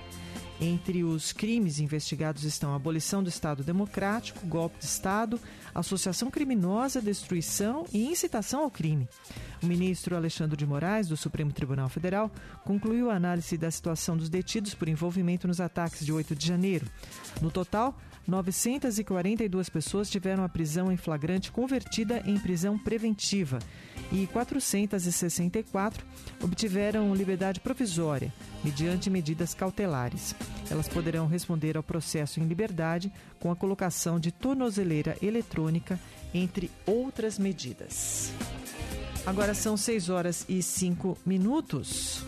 Entre os crimes investigados estão abolição do Estado Democrático, golpe de Estado, associação criminosa, destruição e incitação ao crime. O ministro Alexandre de Moraes, do Supremo Tribunal Federal, concluiu a análise da situação dos detidos por envolvimento nos ataques de 8 de janeiro. No total, 942 pessoas tiveram a prisão em flagrante convertida em prisão preventiva e 464 obtiveram liberdade provisória, mediante medidas cautelares. Elas poderão responder ao processo em liberdade com a colocação de tornozeleira eletrônica, entre outras medidas. Agora são 6 horas e 5 minutos.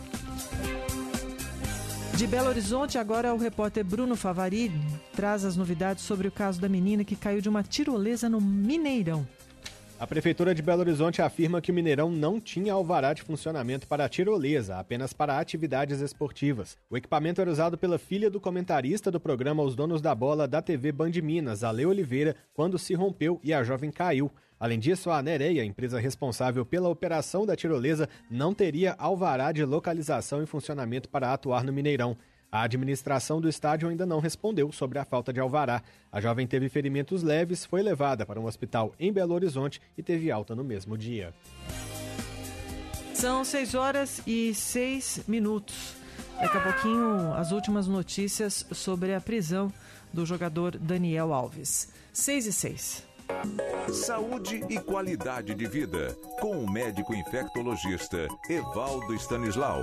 De Belo Horizonte, agora o repórter Bruno Favari traz as novidades sobre o caso da menina que caiu de uma tirolesa no Mineirão. A Prefeitura de Belo Horizonte afirma que o Mineirão não tinha alvará de funcionamento para a tirolesa, apenas para atividades esportivas. O equipamento era usado pela filha do comentarista do programa Os Donos da Bola da TV Band Minas, Ale Oliveira, quando se rompeu e a jovem caiu. Além disso, a Nereia, empresa responsável pela operação da tirolesa, não teria alvará de localização e funcionamento para atuar no Mineirão. A administração do estádio ainda não respondeu sobre a falta de alvará. A jovem teve ferimentos leves, foi levada para um hospital em Belo Horizonte e teve alta no mesmo dia. São 6 horas e 6 minutos. Daqui a pouquinho, as últimas notícias sobre a prisão do jogador Daniel Alves. 6 e 6. Saúde e qualidade de vida, com o médico infectologista Evaldo Stanislau.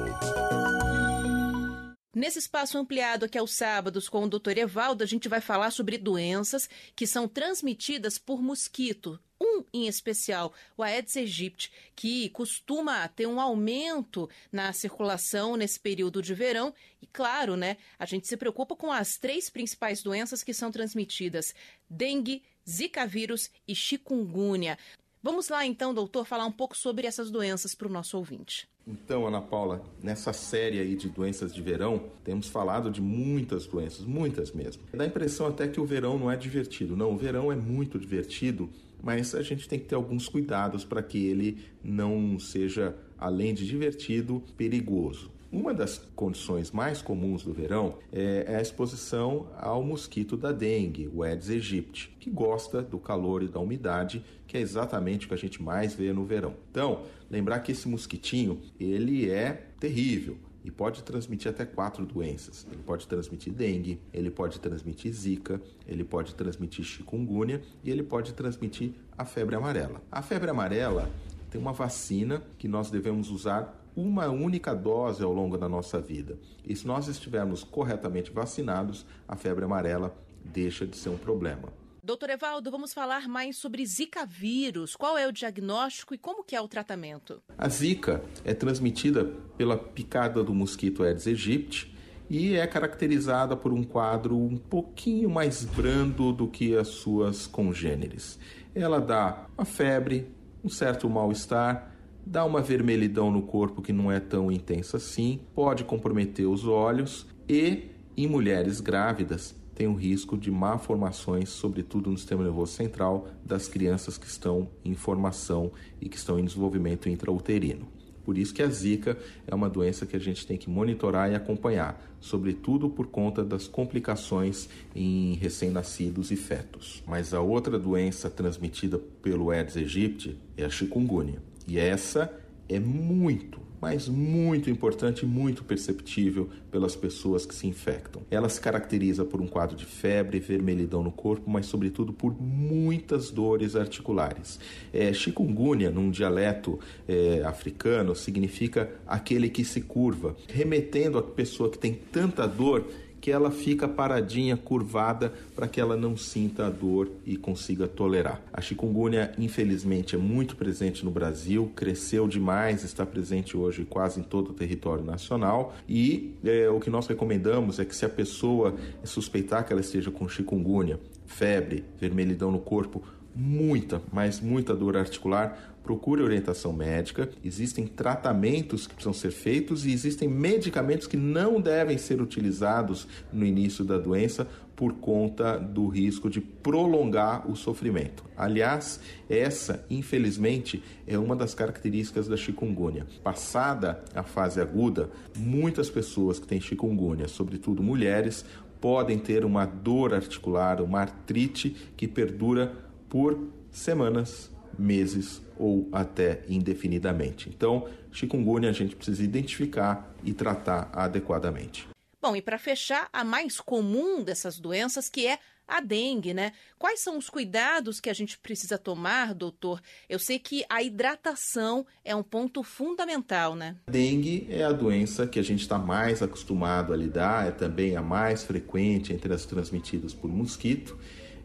Nesse espaço ampliado aqui aos sábados com o Dr. Evaldo, a gente vai falar sobre doenças que são transmitidas por mosquito. Um em especial, o Aedes aegypti, que costuma ter um aumento na circulação nesse período de verão. E claro, né, a gente se preocupa com as três principais doenças que são transmitidas: dengue, Zika vírus e chikungunya. Vamos lá então, doutor, falar um pouco sobre essas doenças para o nosso ouvinte. Então, Ana Paula, nessa série aí de doenças de verão, temos falado de muitas doenças, muitas mesmo. Dá a impressão até que o verão não é divertido. Não, o verão é muito divertido, mas a gente tem que ter alguns cuidados para que ele não seja, além de divertido, perigoso. Uma das condições mais comuns do verão é a exposição ao mosquito da dengue, o Aedes aegypti, que gosta do calor e da umidade, que é exatamente o que a gente mais vê no verão. Então, lembrar que esse mosquitinho, ele é terrível e pode transmitir até quatro doenças. Ele pode transmitir dengue, ele pode transmitir zika, ele pode transmitir chikungunya e ele pode transmitir a febre amarela. A febre amarela tem uma vacina que nós devemos usar uma única dose ao longo da nossa vida. E se nós estivermos corretamente vacinados, a febre amarela deixa de ser um problema. Doutor Evaldo, vamos falar mais sobre Zika vírus. Qual é o diagnóstico e como que é o tratamento? A Zika é transmitida pela picada do mosquito Aedes aegypti e é caracterizada por um quadro um pouquinho mais brando do que as suas congêneres. Ela dá uma febre, um certo mal-estar, dá uma vermelhidão no corpo que não é tão intensa assim, pode comprometer os olhos e, em mulheres grávidas, tem o risco de malformações, sobretudo no sistema nervoso central, das crianças que estão em formação e que estão em desenvolvimento intrauterino. Por isso que a Zika é uma doença que a gente tem que monitorar e acompanhar, sobretudo por conta das complicações em recém-nascidos e fetos. Mas a outra doença transmitida pelo Aedes aegypti é a chikungunya. E essa é muito, mas muito importante e muito perceptível pelas pessoas que se infectam. Ela se caracteriza por um quadro de febre, vermelhidão no corpo, mas sobretudo por muitas dores articulares. É, chikungunya, num dialeto é, africano, significa aquele que se curva, remetendo a pessoa que tem tanta dor que ela fica paradinha, curvada, para que ela não sinta a dor e consiga tolerar. A chikungunya, infelizmente, é muito presente no Brasil, cresceu demais, está presente hoje quase em todo o território nacional. E é, o que nós recomendamos é que, se a pessoa suspeitar que ela esteja com chikungunya, febre, vermelhidão no corpo, muita, mas muita dor articular, procure orientação médica. Existem tratamentos que precisam ser feitos e existem medicamentos que não devem ser utilizados no início da doença por conta do risco de prolongar o sofrimento. Aliás, essa, infelizmente, é uma das características da chikungunya. Passada a fase aguda, muitas pessoas que têm chikungunya, sobretudo mulheres, podem ter uma dor articular, uma artrite que perdura por semanas, meses ou até indefinidamente. Então, chikungunya a gente precisa identificar e tratar adequadamente. Bom, e para fechar, a mais comum dessas doenças, que é a dengue, né? Quais são os cuidados que a gente precisa tomar, doutor? Eu sei que a hidratação é um ponto fundamental, né? A dengue é a doença que a gente está mais acostumado a lidar, é também a mais frequente entre as transmitidas por mosquito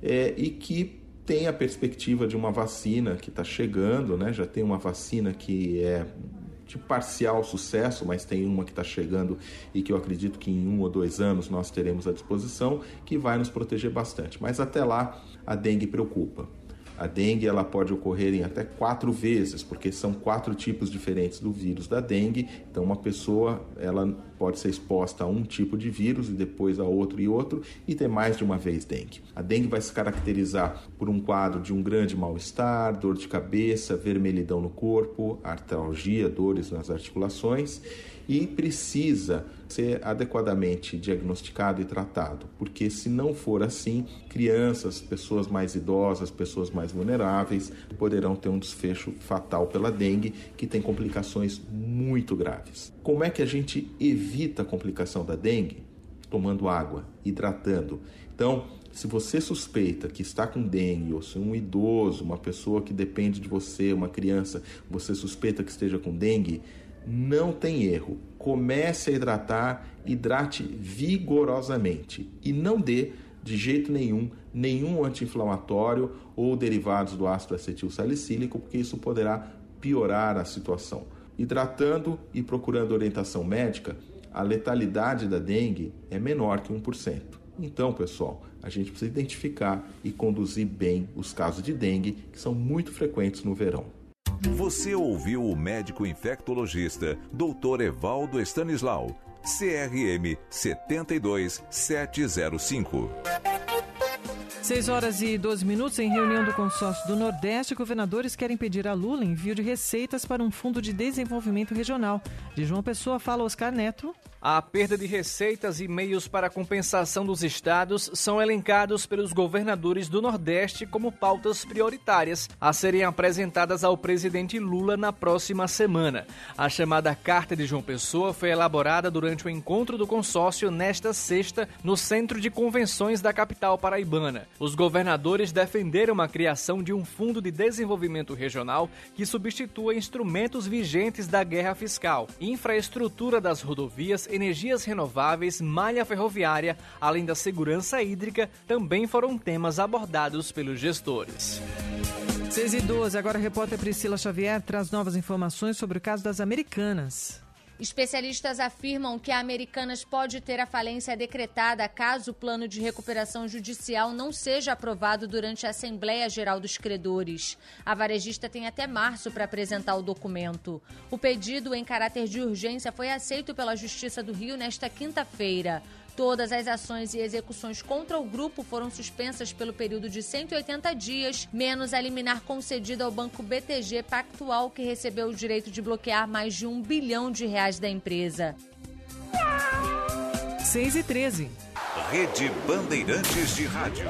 é, e que tem a perspectiva de uma vacina que está chegando, né? Já tem uma vacina que é de parcial sucesso, mas tem uma que está chegando e que eu acredito que em um ou dois anos nós teremos à disposição, que vai nos proteger bastante. Mas até lá a dengue preocupa. A dengue ela pode ocorrer em até quatro vezes, porque são quatro tipos diferentes do vírus da dengue. Então, uma pessoa ela pode ser exposta a um tipo de vírus e depois a outro e outro e ter mais de uma vez dengue. A dengue vai se caracterizar por um quadro de um grande mal-estar, dor de cabeça, vermelhidão no corpo, artralgia, dores nas articulações e precisa ser adequadamente diagnosticado e tratado, porque se não for assim, crianças, pessoas mais idosas, pessoas mais vulneráveis poderão ter um desfecho fatal pela dengue, que tem complicações muito graves. Como é que a gente evita a complicação da dengue? Tomando água, hidratando. Então, se você suspeita que está com dengue, ou se um idoso, uma pessoa que depende de você, uma criança, você suspeita que esteja com dengue, não tem erro. Comece a hidratar, hidrate vigorosamente e não dê de jeito nenhum nenhum anti-inflamatório ou derivados do ácido acetil salicílico, porque isso poderá piorar a situação. Hidratando e procurando orientação médica, a letalidade da dengue é menor que 1%. Então, pessoal, a gente precisa identificar e conduzir bem os casos de dengue, que são muito frequentes no verão. Você ouviu o médico infectologista Dr. Evaldo Stanislau, CRM 72705. 6 horas e 12 minutos em reunião do consórcio do Nordeste, governadores querem pedir a Lula envio de receitas para um fundo de desenvolvimento regional. De João Pessoa fala Oscar Neto. A perda de receitas e meios para compensação dos estados são elencados pelos governadores do Nordeste como pautas prioritárias a serem apresentadas ao presidente Lula na próxima semana. A chamada Carta de João Pessoa foi elaborada durante o encontro do consórcio nesta sexta no Centro de Convenções da capital paraibana. Os governadores defenderam a criação de um fundo de desenvolvimento regional que substitua instrumentos vigentes da guerra fiscal, infraestrutura das rodovias, energias renováveis, malha ferroviária, além da segurança hídrica, também foram temas abordados pelos gestores. 6 e 12, agora a repórter Priscila Xavier traz novas informações sobre o caso das americanas. Especialistas afirmam que a Americanas pode ter a falência decretada caso o plano de recuperação judicial não seja aprovado durante a Assembleia Geral dos Credores. A varejista tem até março para apresentar o documento. O pedido em caráter de urgência foi aceito pela Justiça do Rio nesta quinta-feira. Todas as ações e execuções contra o grupo foram suspensas pelo período de 180 dias, menos a liminar concedida ao banco BTG Pactual, que recebeu o direito de bloquear mais de um bilhão de reais da empresa. 6 e 13. Rede Bandeirantes de Rádio.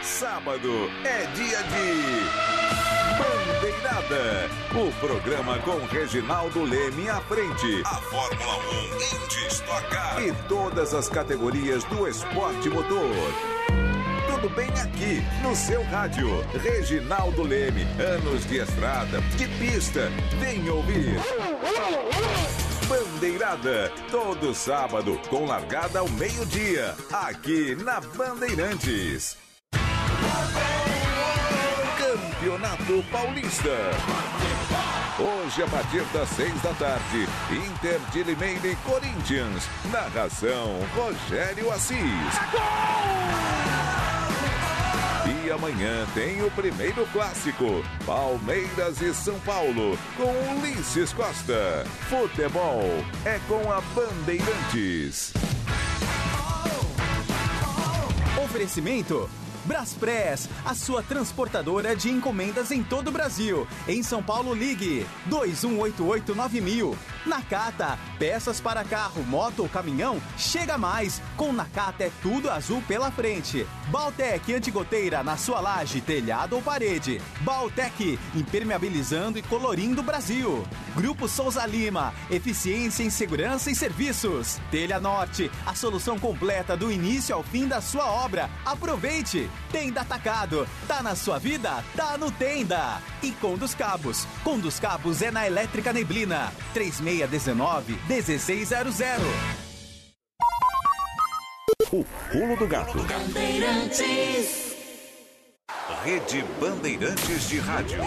Sábado é dia de Bandeirada. O programa com Reginaldo Leme à frente. A Fórmula 1 em destacar. E todas as categorias do esporte motor. Tudo bem aqui, no seu rádio. Reginaldo Leme, anos de estrada, de pista. Vem ouvir. Bandeirada, todo sábado, com largada ao meio-dia, aqui na Bandeirantes. Campeonato Paulista. Hoje, a partir das seis da tarde, Inter de Limeira e Corinthians. Narração, Rogério Assis. E amanhã tem o primeiro clássico, Palmeiras e São Paulo, com Ulisses Costa. Futebol é com a Bandeirantes. Oferecimento Braspress, a sua transportadora de encomendas em todo o Brasil. Em São Paulo, ligue 21889000. Nakata, peças para carro, moto ou caminhão, chega mais. Com Nakata é tudo azul pela frente. Baltec, antigoteira na sua laje, telhado ou parede. Baltec, impermeabilizando e colorindo o Brasil. Grupo Souza Lima, eficiência em segurança e serviços. Telha Norte, a solução completa do início ao fim da sua obra. Aproveite! Tenda Atacado, tá na sua vida? Tá no Tenda. E Conduz Cabos, Conduz Cabos é na Elétrica Neblina. 3619-1600. O pulo do gato. Bandeirantes. Rede Bandeirantes de Rádio.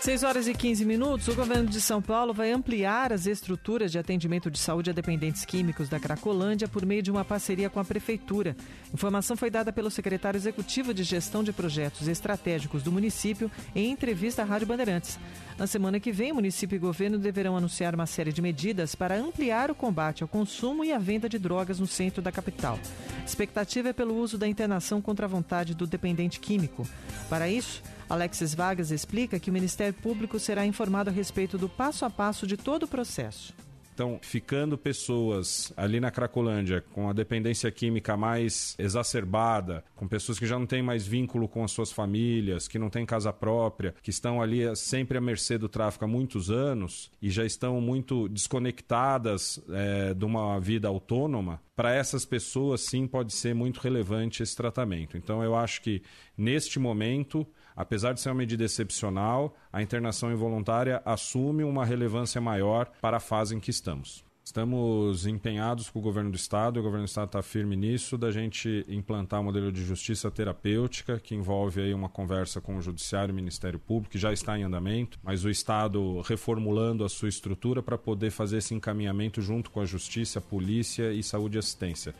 6 horas e 15 minutos, o governo de São Paulo vai ampliar as estruturas de atendimento de saúde a dependentes químicos da Cracolândia por meio de uma parceria com a Prefeitura. Informação foi dada pelo secretário executivo de Gestão de Projetos Estratégicos do município em entrevista à Rádio Bandeirantes. Na semana que vem, município e governo deverão anunciar uma série de medidas para ampliar o combate ao consumo e à venda de drogas no centro da capital. A expectativa é pelo uso da internação contra a vontade do dependente químico. Para isso, Alexis Vargas explica que o Ministério Público será informado a respeito do passo a passo de todo o processo. Então, ficando pessoas ali na Cracolândia com a dependência química mais exacerbada, com pessoas que já não têm mais vínculo com as suas famílias, que não têm casa própria, que estão ali sempre à mercê do tráfico há muitos anos e já estão muito desconectadas é, de uma vida autônoma, para essas pessoas sim pode ser muito relevante esse tratamento. Então, eu acho que neste momento apesar de ser uma medida excepcional, a internação involuntária assume uma relevância maior para a fase em que estamos. Estamos empenhados com o governo do Estado, o governo do Estado está firme nisso, da gente implantar um modelo de justiça terapêutica, que envolve aí uma conversa com o Judiciário e o Ministério Público, que já está em andamento, mas o Estado reformulando a sua estrutura para poder fazer esse encaminhamento junto com a Justiça, Polícia e Saúde e Assistência.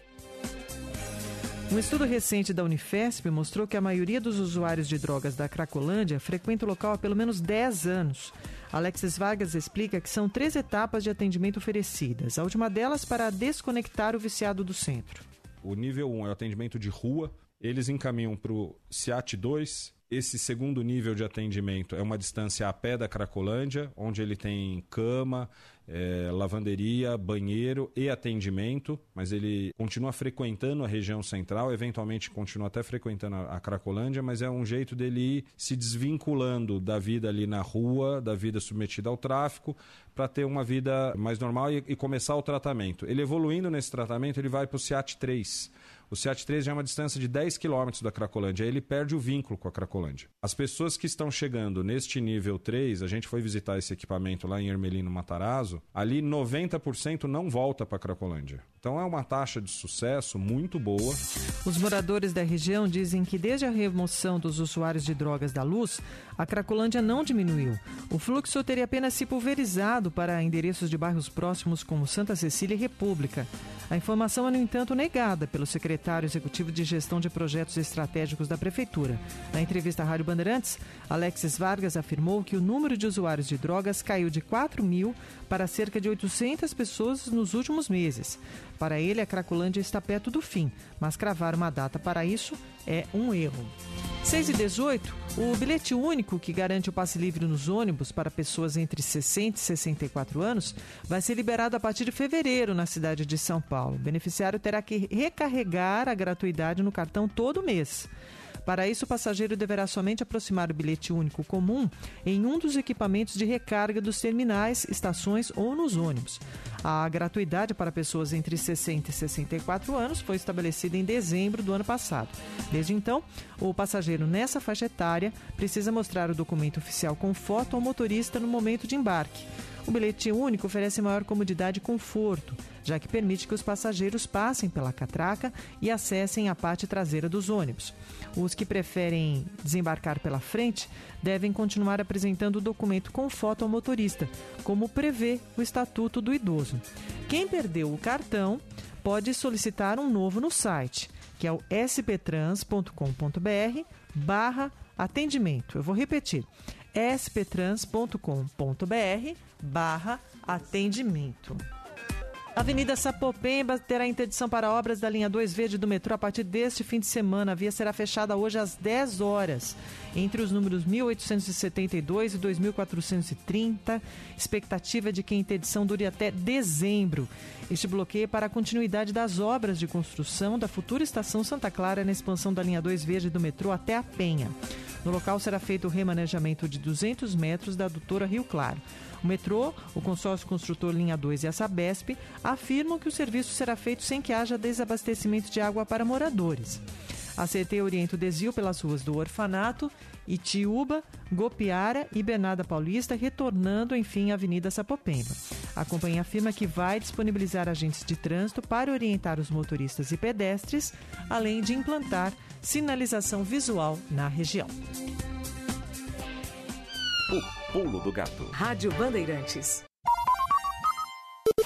Um estudo recente da Unifesp mostrou que a maioria dos usuários de drogas da Cracolândia frequenta o local há pelo menos 10 anos. Alexis Vargas explica que são três etapas de atendimento oferecidas, a última delas para desconectar o viciado do centro. O nível 1 é o atendimento de rua, eles encaminham para o CIAT 2. Esse segundo nível de atendimento é uma distância a pé da Cracolândia, onde ele tem cama, é, lavanderia, banheiro e atendimento, mas ele continua frequentando a região central, eventualmente continua até frequentando a, a Cracolândia, mas é um jeito dele ir se desvinculando da vida ali na rua, da vida submetida ao tráfico, para ter uma vida mais normal e, e começar o tratamento. Ele evoluindo nesse tratamento, ele vai para o SEAT 3 o SEAT 3 já é uma distância de 10 quilômetros da Cracolândia. Aí ele perde o vínculo com a Cracolândia. As pessoas que estão chegando neste nível 3, a gente foi visitar esse equipamento lá em Ermelino Matarazzo, ali 90% não volta para Cracolândia. Então é uma taxa de sucesso muito boa. Os moradores da região dizem que desde a remoção dos usuários de drogas da luz, a Cracolândia não diminuiu. O fluxo teria apenas se pulverizado para endereços de bairros próximos como Santa Cecília e República. A informação é, no entanto, negada pelo secretário executivo de gestão de projetos estratégicos da Prefeitura. Na entrevista à Rádio Bandeirantes, Alexis Vargas afirmou que o número de usuários de drogas caiu de 4 mil para cerca de 800 pessoas nos últimos meses. Para ele, a Cracolândia está perto do fim, mas cravar uma data para isso é um erro. 6 e 18, o bilhete único que garante o passe livre nos ônibus para pessoas entre 60 e 64 anos vai ser liberado a partir de fevereiro na cidade de São Paulo. O beneficiário terá que recarregar a gratuidade no cartão todo mês. Para isso, o passageiro deverá somente aproximar o bilhete único comum em um dos equipamentos de recarga dos terminais, estações ou nos ônibus. A gratuidade para pessoas entre 60 e 64 anos foi estabelecida em dezembro do ano passado. Desde então, o passageiro nessa faixa etária precisa mostrar o documento oficial com foto ao motorista no momento de embarque. O bilhete único oferece maior comodidade e conforto, já que permite que os passageiros passem pela catraca e acessem a parte traseira dos ônibus. Os que preferem desembarcar pela frente devem continuar apresentando o documento com foto ao motorista, como prevê o Estatuto do Idoso. Quem perdeu o cartão pode solicitar um novo no site, que é o sptrans.com.br barra atendimento. Eu vou repetir sptrans.com.br barra atendimento. Avenida Sapopemba terá interdição para obras da linha 2 verde do metrô a partir deste fim de semana. A via será fechada hoje às 10 horas, entre os números 1872 e 2430. Expectativa de que a interdição dure até dezembro. Este bloqueio é para a continuidade das obras de construção da futura estação Santa Clara na expansão da linha 2 verde do metrô até a Penha. No local será feito o remanejamento de 200 metros da adutora Rio Claro. O metrô, o consórcio construtor Linha 2 e a Sabesp afirmam que o serviço será feito sem que haja desabastecimento de água para moradores. A CT orienta o desvio pelas ruas do Orfanato, Itiúba, Gopiara e Bernarda Paulista, retornando, enfim, à Avenida Sapopemba. A companhia afirma que vai disponibilizar agentes de trânsito para orientar os motoristas e pedestres, além de implantar sinalização visual na região. Pulo do gato. Rádio Bandeirantes.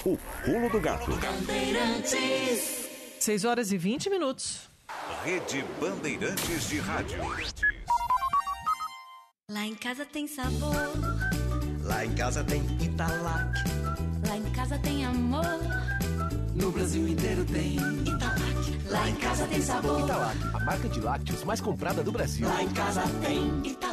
O pulo do gato. Bandeirantes. 6 horas e 20 minutos. Rede Bandeirantes de Rádio. Lá em casa tem sabor. Lá em casa tem Italac. Lá em casa tem amor. No Brasil inteiro tem Italac. Lá em casa tem sabor. Italac, a marca de lácteos mais comprada do Brasil. Lá em casa tem Italac.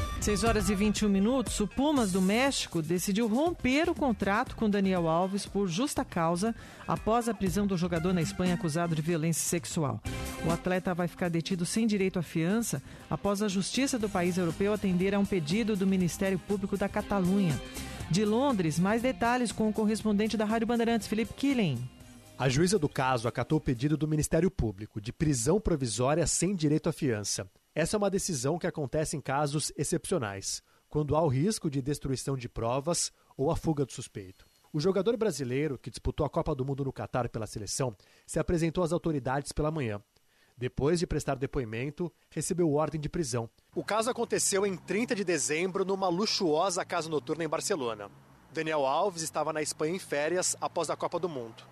6 horas e 21 minutos, o Pumas do México decidiu romper o contrato com Daniel Alves por justa causa após a prisão do jogador na Espanha acusado de violência sexual. O atleta vai ficar detido sem direito à fiança após a justiça do país europeu atender a um pedido do Ministério Público da Catalunha. De Londres, mais detalhes com o correspondente da Rádio Bandeirantes, Felipe Killing. A juíza do caso acatou o pedido do Ministério Público de prisão provisória sem direito à fiança. Essa é uma decisão que acontece em casos excepcionais, quando há o risco de destruição de provas ou a fuga do suspeito. O jogador brasileiro, que disputou a Copa do Mundo no Catar pela seleção, se apresentou às autoridades pela manhã. Depois de prestar depoimento, recebeu ordem de prisão. O caso aconteceu em 30 de dezembro numa luxuosa casa noturna em Barcelona. Daniel Alves estava na Espanha em férias após a Copa do Mundo.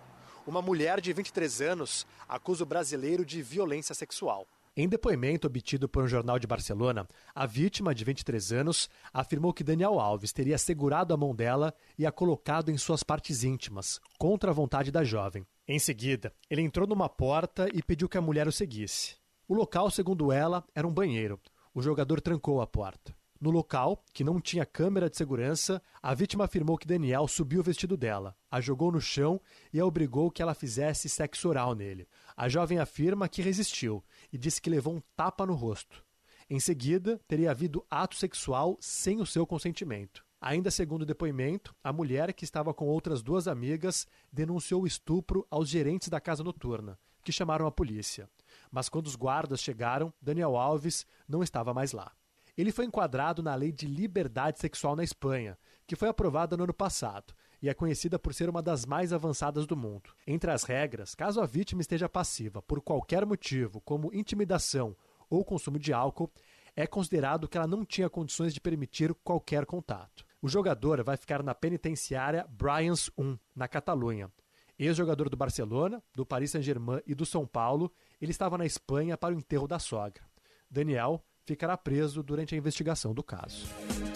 Uma mulher de 23 anos acusa o brasileiro de violência sexual. Em depoimento obtido por um jornal de Barcelona, a vítima, de 23 anos, afirmou que Daniel Alves teria segurado a mão dela e a colocado em suas partes íntimas, contra a vontade da jovem. Em seguida, ele entrou numa porta e pediu que a mulher o seguisse. O local, segundo ela, era um banheiro. O jogador trancou a porta. No local, que não tinha câmera de segurança, a vítima afirmou que Daniel subiu o vestido dela, a jogou no chão e a obrigou que ela fizesse sexo oral nele. A jovem afirma que resistiu e disse que levou um tapa no rosto. Em seguida, teria havido ato sexual sem o seu consentimento. Ainda segundo o depoimento, a mulher, que estava com outras duas amigas, denunciou o estupro aos gerentes da casa noturna, que chamaram a polícia. Mas quando os guardas chegaram, Daniel Alves não estava mais lá. Ele foi enquadrado na Lei de Liberdade Sexual na Espanha, que foi aprovada no ano passado e é conhecida por ser uma das mais avançadas do mundo. Entre as regras, caso a vítima esteja passiva por qualquer motivo, como intimidação ou consumo de álcool, é considerado que ela não tinha condições de permitir qualquer contato. O jogador vai ficar na penitenciária Bryans 1, na Catalunha. Ex-jogador do Barcelona, do Paris Saint-Germain e do São Paulo, ele estava na Espanha para o enterro da sogra. Daniel ficará preso durante a investigação do caso.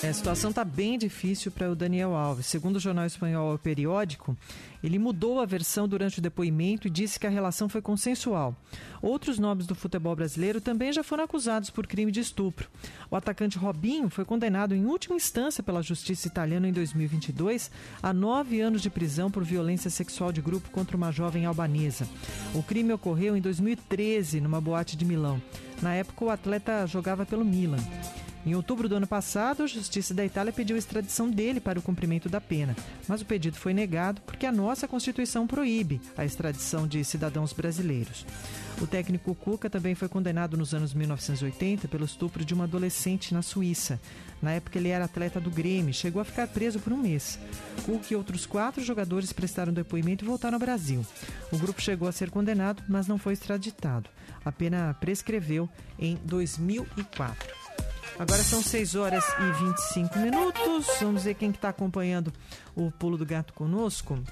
É, a situação está bem difícil para o Daniel Alves. Segundo o jornal espanhol O Periódico, ele mudou a versão durante o depoimento e disse que a relação foi consensual. Outros nomes do futebol brasileiro também já foram acusados por crime de estupro. O atacante Robinho foi condenado em última instância pela justiça italiana em 2022 a nove anos de prisão por violência sexual de grupo contra uma jovem albanesa. O crime ocorreu em 2013 numa boate de Milão. Na época, o atleta jogava pelo Milan. Em outubro do ano passado, a Justiça da Itália pediu a extradição dele para o cumprimento da pena, mas o pedido foi negado porque a nossa Constituição proíbe a extradição de cidadãos brasileiros. O técnico Cuca também foi condenado nos anos 1980 pelo estupro de uma adolescente na Suíça. Na época, ele era atleta do Grêmio e chegou a ficar preso por um mês. Cuca e outros quatro jogadores prestaram depoimento e voltaram ao Brasil. O grupo chegou a ser condenado, mas não foi extraditado. A pena prescreveu em 2004. Agora são 6 horas e 25 minutos. Vamos ver quem está acompanhando o Pulo do Gato conosco.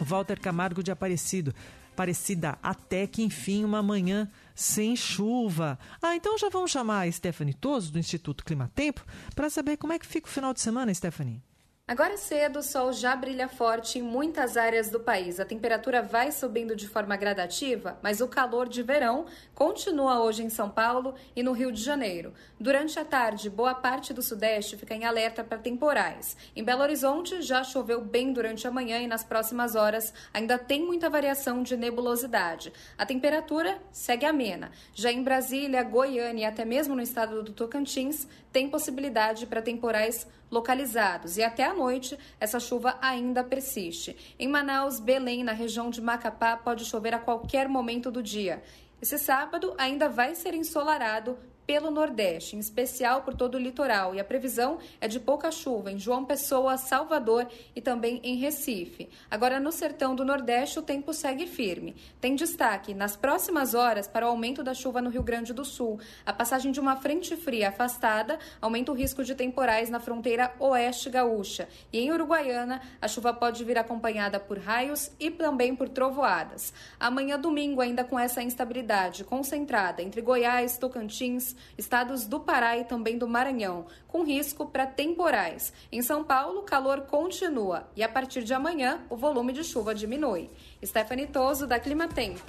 Walter Camargo de Aparecido. Aparecida, até que enfim uma manhã sem chuva. Ah, então já vamos chamar a Stephanie Toso, do Instituto Climatempo, para saber como é que fica o final de semana, Stephanie. Agora cedo, o sol já brilha forte em muitas áreas do país. A temperatura vai subindo de forma gradativa, mas o calor de verão continua hoje em São Paulo e no Rio de Janeiro. Durante a tarde, boa parte do Sudeste fica em alerta para temporais. Em Belo Horizonte, já choveu bem durante a manhã e nas próximas horas ainda tem muita variação de nebulosidade. A temperatura segue amena. Já em Brasília, Goiânia e até mesmo no estado do Tocantins, tem possibilidade para temporais localizados e até a noite essa chuva ainda persiste. Em Manaus, Belém, na região de Macapá, pode chover a qualquer momento do dia. Esse sábado ainda vai ser ensolarado pelo Nordeste, em especial por todo o litoral, e a previsão é de pouca chuva em João Pessoa, Salvador e também em Recife. Agora, no sertão do Nordeste, o tempo segue firme. Tem destaque nas próximas horas para o aumento da chuva no Rio Grande do Sul. A passagem de uma frente fria afastada aumenta o risco de temporais na fronteira oeste gaúcha. E em Uruguaiana, a chuva pode vir acompanhada por raios e também por trovoadas. Amanhã, domingo, ainda com essa instabilidade concentrada entre Goiás, Tocantins, estados do Pará e também do Maranhão, com risco para temporais. Em São Paulo, o calor continua e a partir de amanhã o volume de chuva diminui. Stephanie Toso, da Clima Tempo.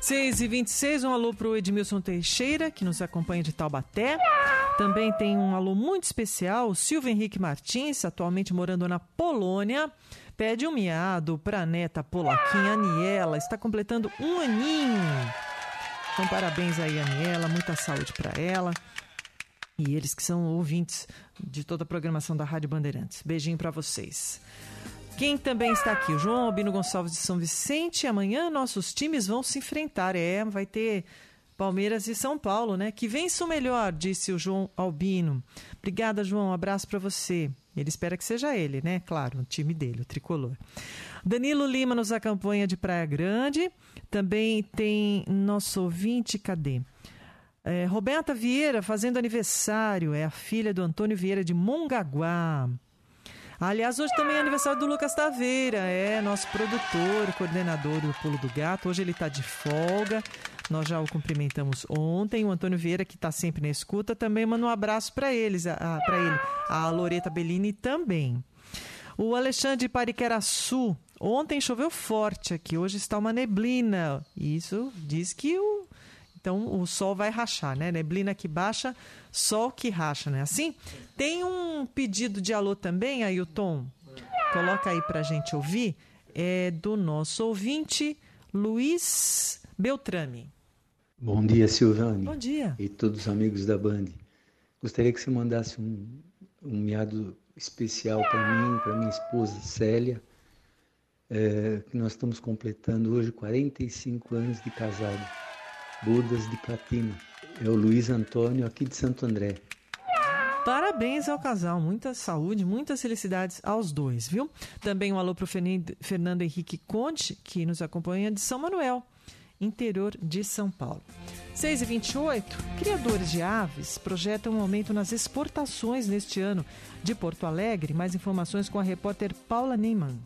6 e 26 um alô para o Edmilson Teixeira, que nos acompanha de Taubaté. Também tem um alô muito especial, o Silvio Henrique Martins, atualmente morando na Polônia. Pede um miado para a neta polaquinha Aniela, está completando um aninho. Então, parabéns aí, Aniela, muita saúde para ela. E eles que são ouvintes de toda a programação da Rádio Bandeirantes. Beijinho para vocês. Quem também está aqui? O João Albino Gonçalves de São Vicente. Amanhã nossos times vão se enfrentar. É, vai ter Palmeiras e São Paulo, né? Que vença o melhor, disse o João Albino. Obrigada, João. Um abraço para você. Ele espera que seja ele, né? Claro, o time dele, o tricolor. Danilo Lima nos acompanha de Praia Grande. Também tem nosso ouvinte, cadê? É, Roberta Vieira fazendo aniversário, é a filha do Antônio Vieira de Mongaguá. Aliás, hoje também é aniversário do Lucas Taveira, é nosso produtor, coordenador do Pulo do Gato. Hoje ele está de folga. Nós já o cumprimentamos ontem. O Antônio Vieira, que está sempre na escuta, também manda um abraço para eles, para ele. A Loreta Bellini também. O Alexandre Pariqueraçu. Ontem choveu forte aqui, hoje está uma neblina. Isso diz que o então o sol vai rachar, né? Neblina que baixa, sol que racha, né? Assim? Tem um pedido de alô também, Ailton. Coloca aí pra gente ouvir. É do nosso ouvinte, Luiz Beltrame. Bom dia, Silvane. Bom dia. E todos os amigos da Band. Gostaria que você mandasse um, um miado especial para mim, para minha esposa Célia, é, que nós estamos completando hoje 45 anos de casado. Budas de Platina. É o Luiz Antônio, aqui de Santo André. Parabéns ao casal, muita saúde, muitas felicidades aos dois, viu? Também um alô para o Fernando Henrique Conte, que nos acompanha de São Manuel, interior de São Paulo. 6 e 28 criadores de aves projetam um aumento nas exportações neste ano de Porto Alegre. Mais informações com a repórter Paula Neyman.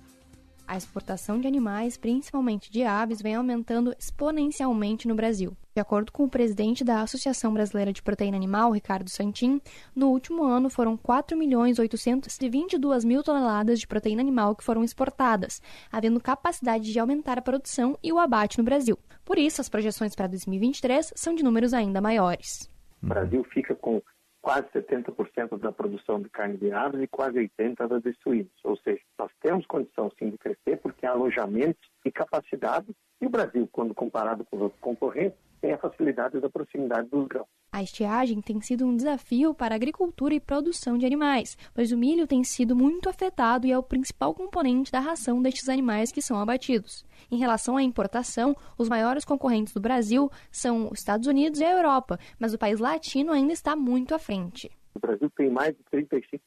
A exportação de animais, principalmente de aves, vem aumentando exponencialmente no Brasil. De acordo com o presidente da Associação Brasileira de Proteína Animal, Ricardo Santin, no último ano foram 4 milhões 822 mil toneladas de proteína animal que foram exportadas, havendo capacidade de aumentar a produção e o abate no Brasil. Por isso, as projeções para 2023 são de números ainda maiores. O Brasil fica com quase 70% da produção de carne de aves e quase 80% da de suínos. Ou seja, nós temos condição sim de crescer porque há alojamentos e capacidade. E o Brasil, quando comparado com os outros concorrentes, tem a facilidade da proximidade dos grãos. A estiagem tem sido um desafio para a agricultura e produção de animais, pois o milho tem sido muito afetado e é o principal componente da ração destes animais que são abatidos. Em relação à importação, os maiores concorrentes do Brasil são os Estados Unidos e a Europa, mas o país latino ainda está muito à frente. O Brasil tem mais de 35%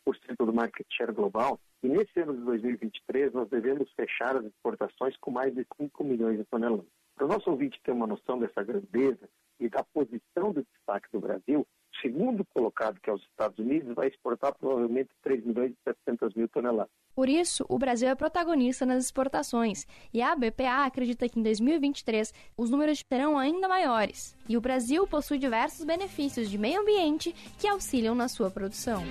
do market share global e nesse ano de 2023 nós devemos fechar as exportações com mais de 5 milhões de toneladas. Para o nosso ouvinte ter uma noção dessa grandeza e da posição do destaque do Brasil, segundo colocado, que é os Estados Unidos, vai exportar provavelmente 3 milhões e 700 mil toneladas. Por isso, o Brasil é protagonista nas exportações e a BPA acredita que em 2023 os números serão ainda maiores. E o Brasil possui diversos benefícios de meio ambiente que auxiliam na sua produção.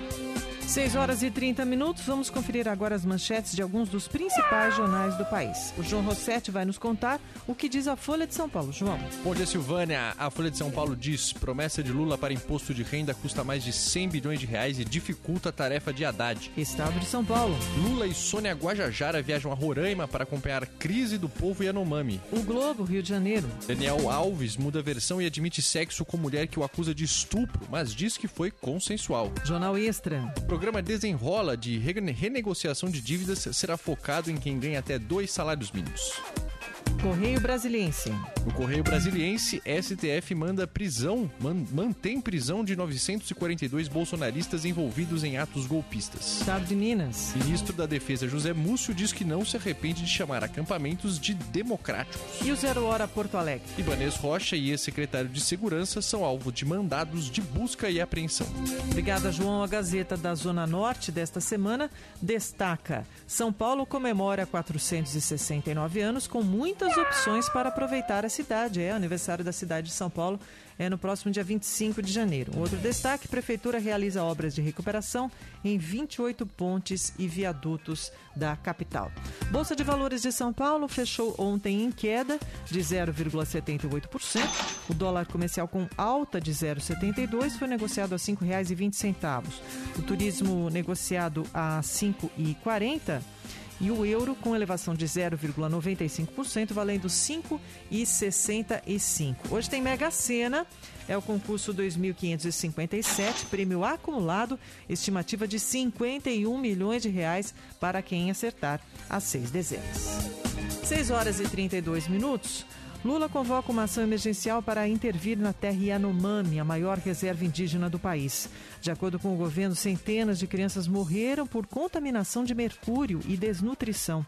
6 horas e 30 minutos, vamos conferir agora as manchetes de alguns dos principais jornais do país. O João Rossetti vai nos contar o que diz a Folha de São Paulo. João. Bom dia, Silvânia. A Folha de São Paulo diz: promessa de Lula para imposto de renda custa mais de 100 bilhões de reais e dificulta a tarefa de Haddad. Estado de São Paulo. Lula e Sônia Guajajara viajam a Roraima para acompanhar a crise do povo Yanomami. O Globo, Rio de Janeiro. Daniel Alves muda a versão e admite sexo com mulher que o acusa de estupro, mas diz que foi consensual. Jornal Extra. O programa Desenrola de renegociação de dívidas será focado em quem ganha até dois salários mínimos. Correio Brasiliense. No Correio Brasiliense, STF manda prisão, man, mantém prisão de 942 bolsonaristas envolvidos em atos golpistas. Estado de Minas. Ministro da Defesa José Múcio diz que não se arrepende de chamar acampamentos de democráticos. E o Zero Hora Porto Alegre. Ibanez Rocha e ex-secretário de Segurança são alvo de mandados de busca e apreensão. Obrigada, João. A Gazeta da Zona Norte desta semana destaca: São Paulo comemora 469 anos com muitas opções para aproveitar a cidade. É aniversário da cidade de São Paulo é no próximo dia 25 de janeiro. Outro destaque: Prefeitura realiza obras de recuperação em 28 pontes e viadutos da capital. Bolsa de Valores de São Paulo fechou ontem em queda de 0,78%. O dólar comercial com alta de 0,72 foi negociado a R$ 5,20. O turismo negociado a R$ 5,40 e o euro com elevação de 0,95%, valendo 5,65. Hoje tem Mega Sena, é o concurso 2557, prêmio acumulado, estimativa de 51 milhões de reais para quem acertar as seis dezenas. 6 horas e 32 minutos. Lula convoca uma ação emergencial para intervir na terra Yanomami, a maior reserva indígena do país. De acordo com o governo, centenas de crianças morreram por contaminação de mercúrio e desnutrição.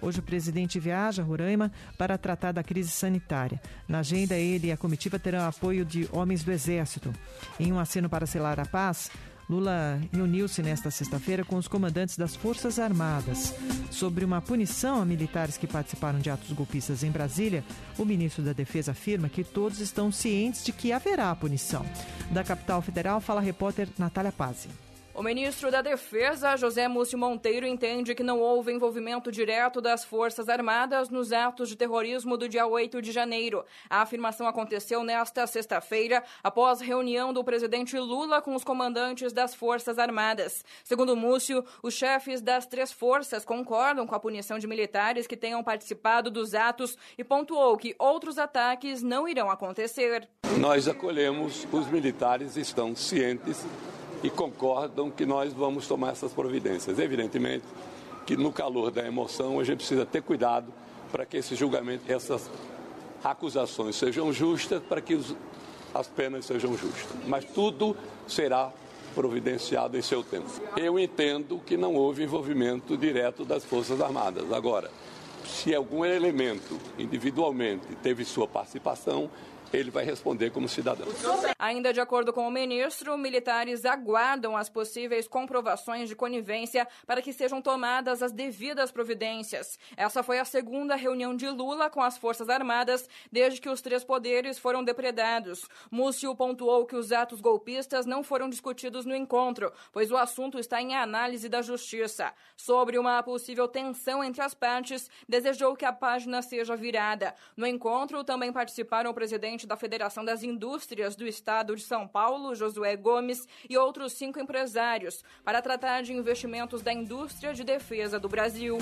Hoje o presidente viaja a Roraima para tratar da crise sanitária. Na agenda, ele e a comitiva terão apoio de homens do Exército. Em um aceno para selar a paz, Lula reuniu-se nesta sexta-feira com os comandantes das Forças Armadas. Sobre uma punição a militares que participaram de atos golpistas em Brasília, o ministro da Defesa afirma que todos estão cientes de que haverá punição. Da capital federal, fala a repórter Natália Pazzi. O ministro da Defesa, José Múcio Monteiro, entende que não houve envolvimento direto das Forças Armadas nos atos de terrorismo do dia 8 de janeiro. A afirmação aconteceu nesta sexta-feira, após reunião do presidente Lula com os comandantes das Forças Armadas. Segundo Múcio, os chefes das três forças concordam com a punição de militares que tenham participado dos atos e pontuou que outros ataques não irão acontecer. Nós acolhemos, os militares estão cientes e concordam que nós vamos tomar essas providências. Evidentemente que no calor da emoção a gente precisa ter cuidado para que esse julgamento, essas acusações sejam justas, para que os, as penas sejam justas. Mas tudo será providenciado em seu tempo. Eu entendo que não houve envolvimento direto das Forças Armadas. Agora, se algum elemento individualmente teve sua participação, ele vai responder como cidadão. Ainda de acordo com o ministro, militares aguardam as possíveis comprovações de conivência para que sejam tomadas as devidas providências. Essa foi a segunda reunião de Lula com as Forças Armadas desde que os três poderes foram depredados. Múcio pontuou que os atos golpistas não foram discutidos no encontro, pois o assunto está em análise da Justiça. Sobre uma possível tensão entre as partes, desejou que a página seja virada. No encontro também participaram o presidente presidente da Federação das Indústrias do Estado de São Paulo, Josué Gomes, e outros cinco empresários, para tratar de investimentos da indústria de defesa do Brasil.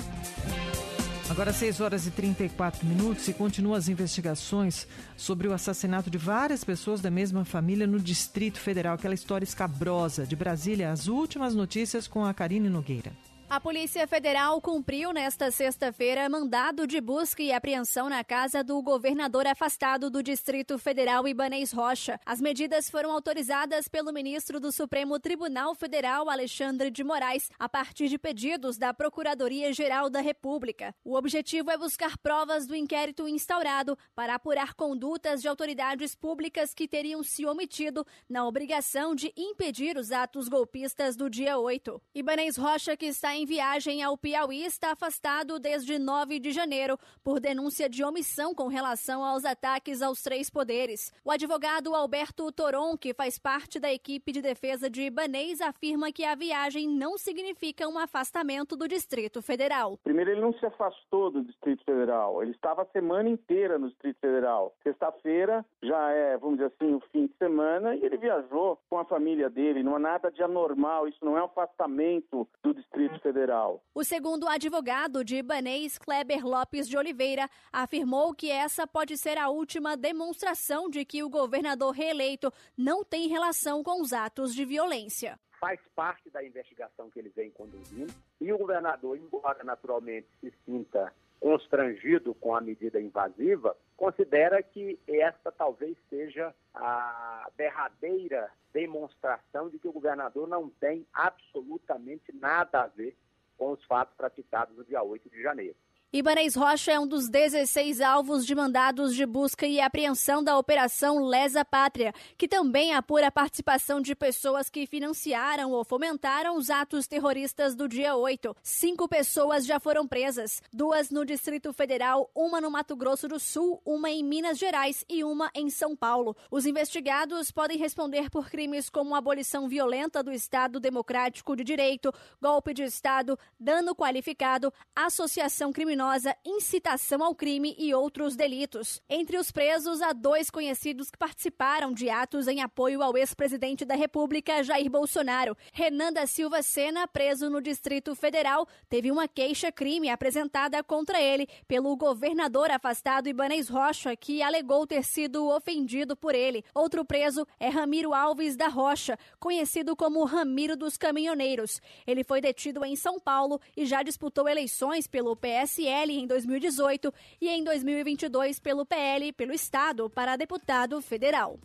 Agora 6 horas e 34 minutos e continuam as investigações sobre o assassinato de várias pessoas da mesma família no Distrito Federal, aquela história escabrosa. De Brasília, as últimas notícias com a Karine Nogueira. A Polícia Federal cumpriu nesta sexta-feira mandado de busca e apreensão na casa do governador afastado do Distrito Federal Ibanês Rocha. As medidas foram autorizadas pelo ministro do Supremo Tribunal Federal, Alexandre de Moraes, a partir de pedidos da Procuradoria-Geral da República. O objetivo é buscar provas do inquérito instaurado para apurar condutas de autoridades públicas que teriam se omitido na obrigação de impedir os atos golpistas do dia 8. Ibanês Rocha, que está em em viagem ao Piauí está afastado desde 9 de janeiro por denúncia de omissão com relação aos ataques aos três poderes. O advogado Alberto Toron, que faz parte da equipe de defesa de Ibanês, afirma que a viagem não significa um afastamento do Distrito Federal. Primeiro, ele não se afastou do Distrito Federal, ele estava a semana inteira no Distrito Federal. Sexta-feira já é, vamos dizer assim, o fim de semana e ele viajou com a família dele. Não há nada de anormal, isso não é um afastamento do Distrito Federal. Federal. O segundo advogado de Ibanês, Kleber Lopes de Oliveira, afirmou que essa pode ser a última demonstração de que o governador reeleito não tem relação com os atos de violência faz parte da investigação que ele vem conduzindo. E o governador, embora naturalmente se sinta constrangido com a medida invasiva, considera que esta talvez seja a derradeira demonstração de que o governador não tem absolutamente nada a ver com os fatos praticados no dia 8 de janeiro. Ibanez Rocha é um dos 16 alvos de mandados de busca e apreensão da Operação Lesa Pátria, que também apura a participação de pessoas que financiaram ou fomentaram os atos terroristas do dia 8. Cinco pessoas já foram presas, duas no Distrito Federal, uma no Mato Grosso do Sul, uma em Minas Gerais e uma em São Paulo. Os investigados podem responder por crimes como abolição violenta do Estado Democrático de Direito, golpe de Estado, dano qualificado, associação criminosa criminosa incitação ao crime e outros delitos. Entre os presos, há dois conhecidos que participaram de atos em apoio ao ex-presidente da República, Jair Bolsonaro. Renan da Silva Sena, preso no Distrito Federal, teve uma queixa-crime apresentada contra ele pelo governador afastado Ibanez Rocha, que alegou ter sido ofendido por ele. Outro preso é Ramiro Alves da Rocha, conhecido como Ramiro dos Caminhoneiros. Ele foi detido em São Paulo e já disputou eleições pelo PSL em 2018 e em 2022 pelo PL pelo Estado para deputado federal.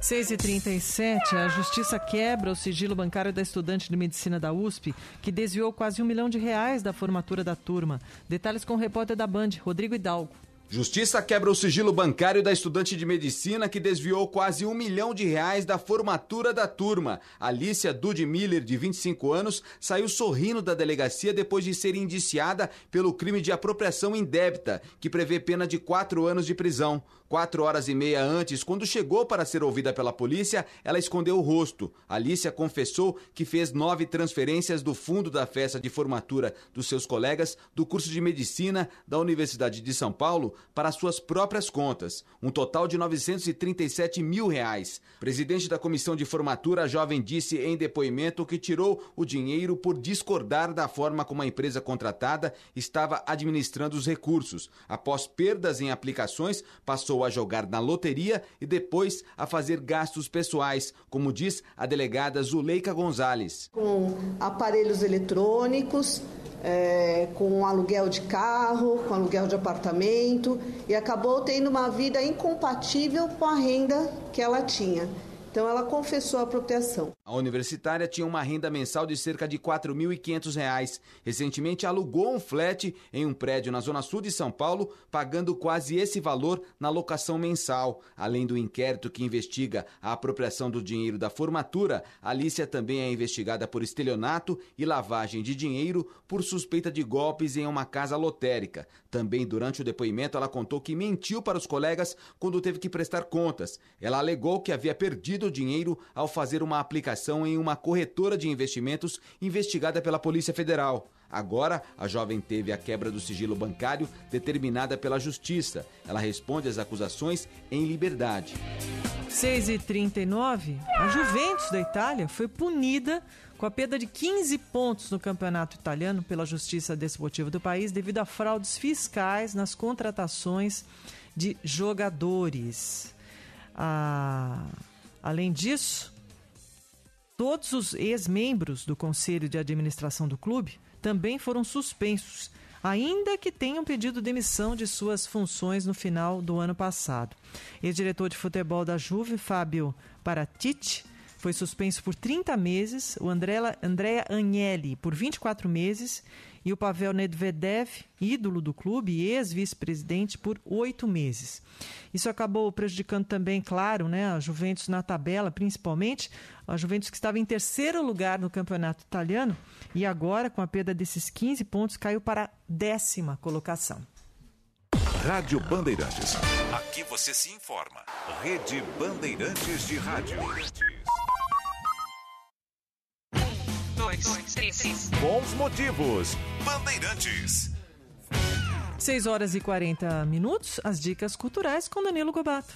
6h37, a Justiça quebra o sigilo bancário da estudante de medicina da USP, que desviou quase um milhão de reais da formatura da turma. Detalhes com o repórter da Band, Rodrigo Hidalgo. Justiça quebra o sigilo bancário da estudante de medicina que desviou quase um milhão de reais da formatura da turma. Alicia Dude Miller, de 25 anos, saiu sorrindo da delegacia depois de ser indiciada pelo crime de apropriação indébita, que prevê pena de quatro anos de prisão. Quatro horas e meia antes, quando chegou para ser ouvida pela polícia, ela escondeu o rosto. Alicia confessou que fez nove transferências do fundo da festa de formatura dos seus colegas do curso de medicina da Universidade de São Paulo para suas próprias contas, um total de 937 mil reais. Presidente da comissão de formatura, a jovem disse em depoimento que tirou o dinheiro por discordar da forma como a empresa contratada estava administrando os recursos. Após perdas em aplicações, passou a jogar na loteria e depois a fazer gastos pessoais, como diz a delegada Zuleika Gonzalez. Com aparelhos eletrônicos, é, com aluguel de carro, com aluguel de apartamento e acabou tendo uma vida incompatível com a renda que ela tinha. Então ela confessou a apropriação. A universitária tinha uma renda mensal de cerca de R$ 4.500. Recentemente alugou um flat em um prédio na zona sul de São Paulo, pagando quase esse valor na locação mensal. Além do inquérito que investiga a apropriação do dinheiro da formatura, Alicia também é investigada por estelionato e lavagem de dinheiro por suspeita de golpes em uma casa lotérica. Também durante o depoimento ela contou que mentiu para os colegas quando teve que prestar contas. Ela alegou que havia perdido o dinheiro ao fazer uma aplicação em uma corretora de investimentos investigada pela Polícia Federal. Agora, a jovem teve a quebra do sigilo bancário determinada pela Justiça. Ela responde às acusações em liberdade. 6h39, a Juventus da Itália foi punida com a perda de 15 pontos no campeonato italiano pela Justiça Desportiva do país devido a fraudes fiscais nas contratações de jogadores. Ah, além disso, todos os ex-membros do Conselho de Administração do clube também foram suspensos, ainda que tenham pedido demissão de suas funções no final do ano passado. Ex-diretor de futebol da Juve, Fábio Paratici, foi suspenso por 30 meses, o Andrea, Andrea Agnelli por 24 meses e o Pavel Nedvedev, ídolo do clube e ex-vice-presidente, por oito meses. Isso acabou prejudicando também, claro, né, a Juventus na tabela, principalmente, a Juventus que estava em terceiro lugar no campeonato italiano e agora, com a perda desses 15 pontos, caiu para a décima colocação. Rádio Bandeirantes. Aqui você se informa. Rede Bandeirantes de Rádio. Bons motivos. Bandeirantes. 6 horas e 40 minutos, as dicas culturais com Danilo Gobato.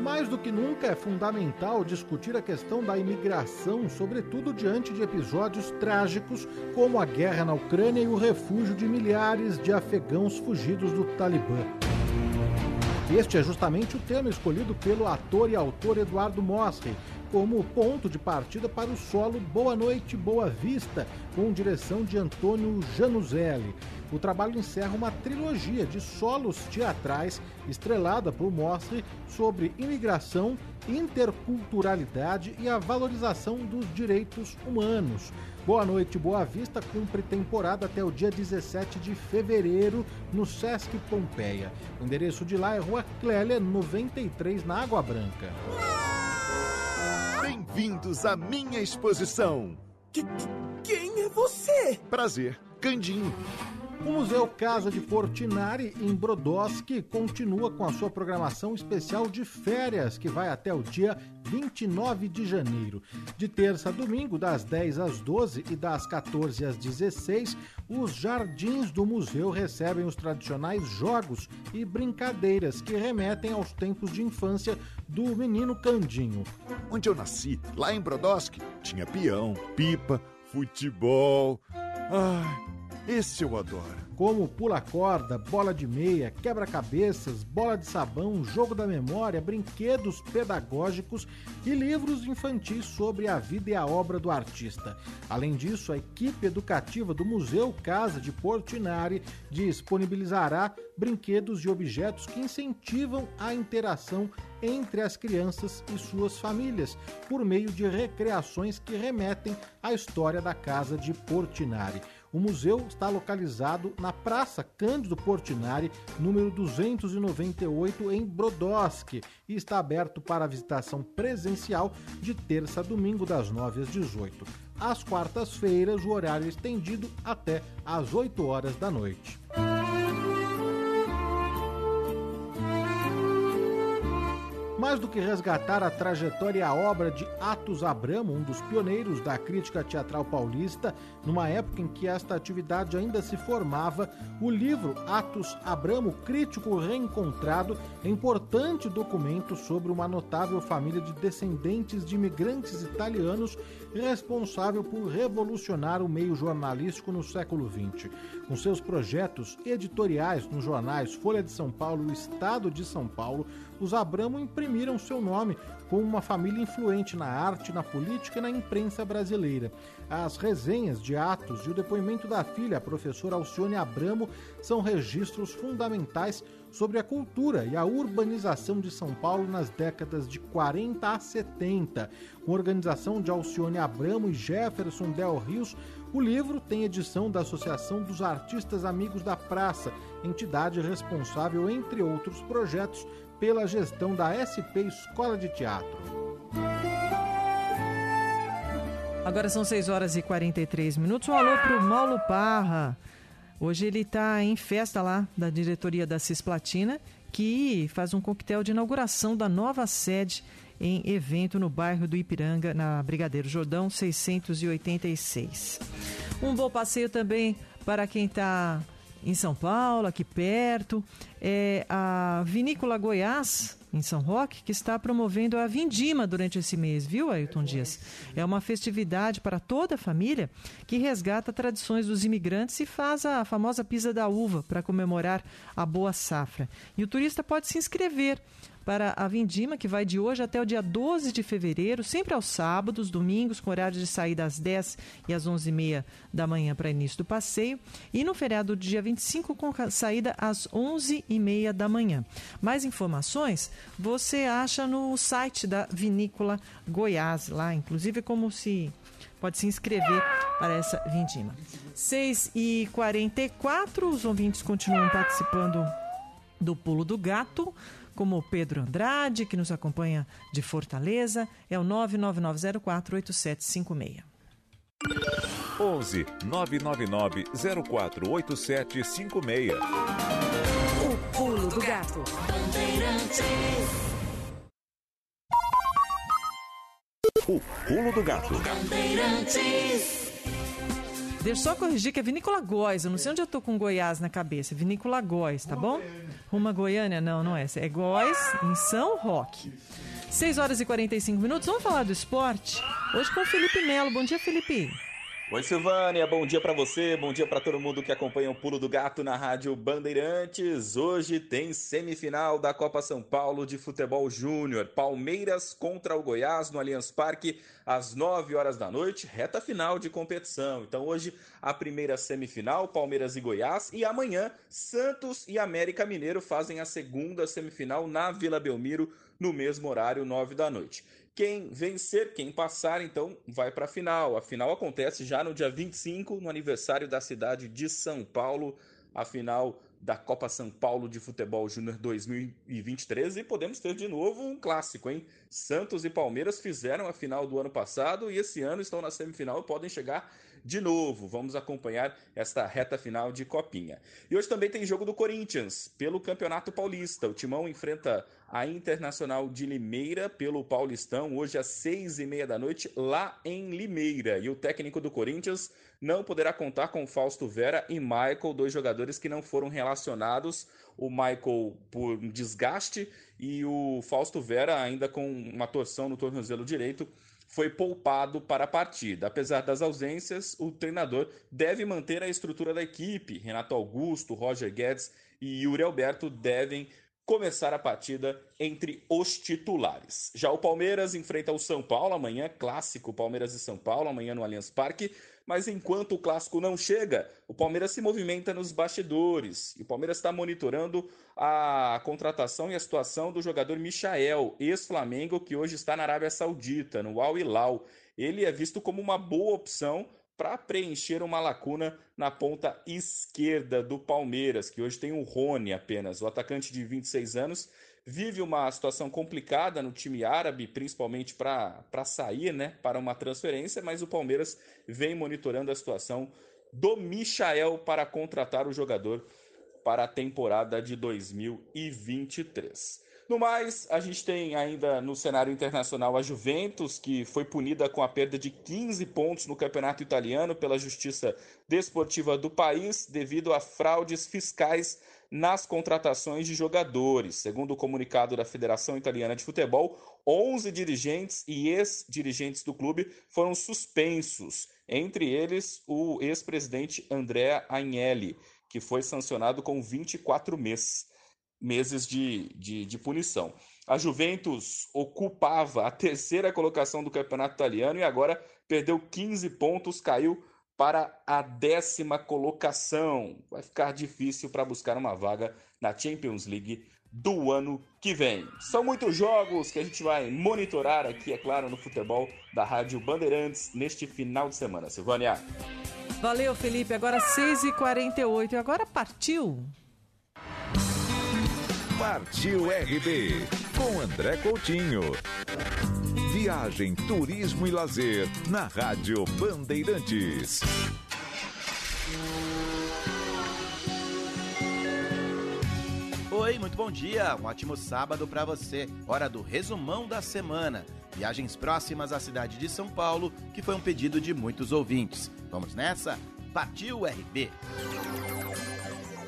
Mais do que nunca é fundamental discutir a questão da imigração, sobretudo diante de episódios trágicos como a guerra na Ucrânia e o refúgio de milhares de afegãos fugidos do Talibã. Este é justamente o tema escolhido pelo ator e autor Eduardo Mosri como ponto de partida para o solo Boa Noite, Boa Vista, com direção de Antônio Januzelli. O trabalho encerra uma trilogia de solos teatrais estrelada por Mostre sobre imigração, interculturalidade e a valorização dos direitos humanos. Boa Noite, Boa Vista cumpre temporada até o dia 17 de fevereiro no Sesc Pompeia. O endereço de lá é Rua Clélia, 93, na Água Branca. Bem-vindos à minha exposição. Que, quem é você? Prazer, Candinho. O Museu Casa de Portinari, em Brodowski, continua com a sua programação especial de férias, que vai até o dia 29 de janeiro. De terça a domingo, das 10 às 12 e das 14 às 16, os jardins do museu recebem os tradicionais jogos e brincadeiras que remetem aos tempos de infância do menino Candinho. Onde eu nasci, lá em Brodowski, tinha peão, pipa, futebol. Ai, esse eu adoro. Como pula-corda, bola de meia, quebra-cabeças, bola de sabão, jogo da memória, brinquedos pedagógicos e livros infantis sobre a vida e a obra do artista. Além disso, a equipe educativa do Museu Casa de Portinari disponibilizará brinquedos e objetos que incentivam a interação entre as crianças e suas famílias, por meio de recreações que remetem à história da casa de Portinari. O museu está localizado na Praça Cândido Portinari, número 298, em Brodowski, e está aberto para visitação presencial de terça a domingo, das 9 às 18. Às quartas-feiras, o horário é estendido até às 8 horas da noite. Mais do que resgatar a trajetória e a obra de Atos Abramo, um dos pioneiros da crítica teatral paulista, numa época em que esta atividade ainda se formava, o livro Atos Abramo Crítico Reencontrado é importante documento sobre uma notável família de descendentes de imigrantes italianos responsável por revolucionar o meio jornalístico no século XX. Com seus projetos editoriais nos jornais Folha de São Paulo e Estado de São Paulo, os Abramo imprimiram seu nome como uma família influente na arte, na política e na imprensa brasileira. As resenhas de atos e o depoimento da filha, a professora Alcione Abramo, são registros fundamentais sobre a cultura e a urbanização de São Paulo nas décadas de 40 a 70. Com organização de Alcione Abramo e Jefferson Del Rios, o livro tem edição da Associação dos Artistas Amigos da Praça, entidade responsável, entre outros projetos, pela gestão da SP Escola de Teatro. Agora são 6 horas e 43 minutos. Um alô o Paulo Parra. Hoje ele está em festa lá da diretoria da Cisplatina, que faz um coquetel de inauguração da nova sede em evento no bairro do Ipiranga, na Brigadeiro Jordão 686. Um bom passeio também para quem está em São Paulo, aqui perto. É a Vinícola Goiás, em São Roque, que está promovendo a Vindima durante esse mês, viu, Ailton Dias? É uma festividade para toda a família que resgata tradições dos imigrantes e faz a famosa pisa da uva para comemorar a boa safra. E o turista pode se inscrever para a Vindima, que vai de hoje até o dia 12 de fevereiro, sempre aos sábados, domingos, com horário de saída às 10 e às 11h30 da manhã para início do passeio, e no feriado do dia 25, com saída às 11h30 da manhã. Mais informações você acha no site da Vinícola Goiás, lá, inclusive como se pode se inscrever para essa vindima. 6 e 44 os ouvintes continuam participando do Pulo do Gato como o Pedro Andrade, que nos acompanha de Fortaleza, é o 999048756. 11 999 048756. O Pulo do Gato. O Pulo do Gato. Deixa eu só corrigir que é Vinícola Góis. Eu não sei onde eu tô com Goiás na cabeça. Vinícola Góis, tá bom? Ruma Goiânia? Não, não é. É Góis, em São Roque. 6 horas e 45 minutos. Vamos falar do esporte? Hoje com o Felipe Melo. Bom dia, Felipe. Oi, Silvânia, bom dia para você, bom dia para todo mundo que acompanha o Pulo do Gato na Rádio Bandeirantes. Hoje tem semifinal da Copa São Paulo de Futebol Júnior. Palmeiras contra o Goiás no Allianz Parque às 9 horas da noite, reta final de competição. Então hoje a primeira semifinal, Palmeiras e Goiás, e amanhã Santos e América Mineiro fazem a segunda semifinal na Vila Belmiro no mesmo horário, 9 da noite. Quem vencer, quem passar, então vai para a final. A final acontece já no dia 25, no aniversário da cidade de São Paulo, a final da Copa São Paulo de Futebol Júnior 2023 e podemos ter de novo um clássico, hein? Santos e Palmeiras fizeram a final do ano passado e esse ano estão na semifinal e podem chegar de novo. Vamos acompanhar esta reta final de Copinha. E hoje também tem jogo do Corinthians pelo Campeonato Paulista. O Timão enfrenta a Internacional de Limeira pelo Paulistão, hoje às seis e meia da noite, lá em Limeira. E o técnico do Corinthians não poderá contar com Fausto Vera e Michael, dois jogadores que não foram relacionados. O Michael por desgaste e o Fausto Vera ainda com uma torção no tornozelo direito foi poupado para a partida. Apesar das ausências, o treinador deve manter a estrutura da equipe. Renato Augusto, Roger Guedes e Yuri Alberto devem começar a partida entre os titulares. Já o Palmeiras enfrenta o São Paulo amanhã, clássico Palmeiras e São Paulo, amanhã no Allianz Parque. Mas enquanto o clássico não chega, o Palmeiras se movimenta nos bastidores. E o Palmeiras está monitorando a contratação e a situação do jogador Michael, ex-Flamengo, que hoje está na Arábia Saudita, no Al Hilal. Ele é visto como uma boa opção para preencher uma lacuna na ponta esquerda do Palmeiras, que hoje tem o Rony apenas. O atacante de 26 anos vive uma situação complicada no time árabe, principalmente para sair né, para uma transferência, mas o Palmeiras vem monitorando a situação do Michael para contratar o jogador para a temporada de 2023. No mais, a gente tem ainda no cenário internacional a Juventus, que foi punida com a perda de 15 pontos no campeonato italiano pela Justiça Desportiva do país devido a fraudes fiscais nas contratações de jogadores. Segundo o comunicado da Federação Italiana de Futebol, 11 dirigentes e ex-dirigentes do clube foram suspensos, entre eles o ex-presidente Andrea Agnelli, que foi sancionado com 24 meses meses de, de, de, punição. A Juventus ocupava a terceira colocação do campeonato italiano e agora perdeu 15 pontos, caiu para a décima colocação. Vai ficar difícil para buscar uma vaga na Champions League do ano que vem. São muitos jogos que a gente vai monitorar aqui, é claro, no futebol da Rádio Bandeirantes neste final de semana. Silvânia. Valeu, Felipe. Agora 6h48. Agora partiu. Partiu RB com André Coutinho. Viagem, turismo e lazer na Rádio Bandeirantes. Oi, muito bom dia. Um ótimo sábado para você. Hora do resumão da semana. Viagens próximas à cidade de São Paulo, que foi um pedido de muitos ouvintes. Vamos nessa? Partiu RB.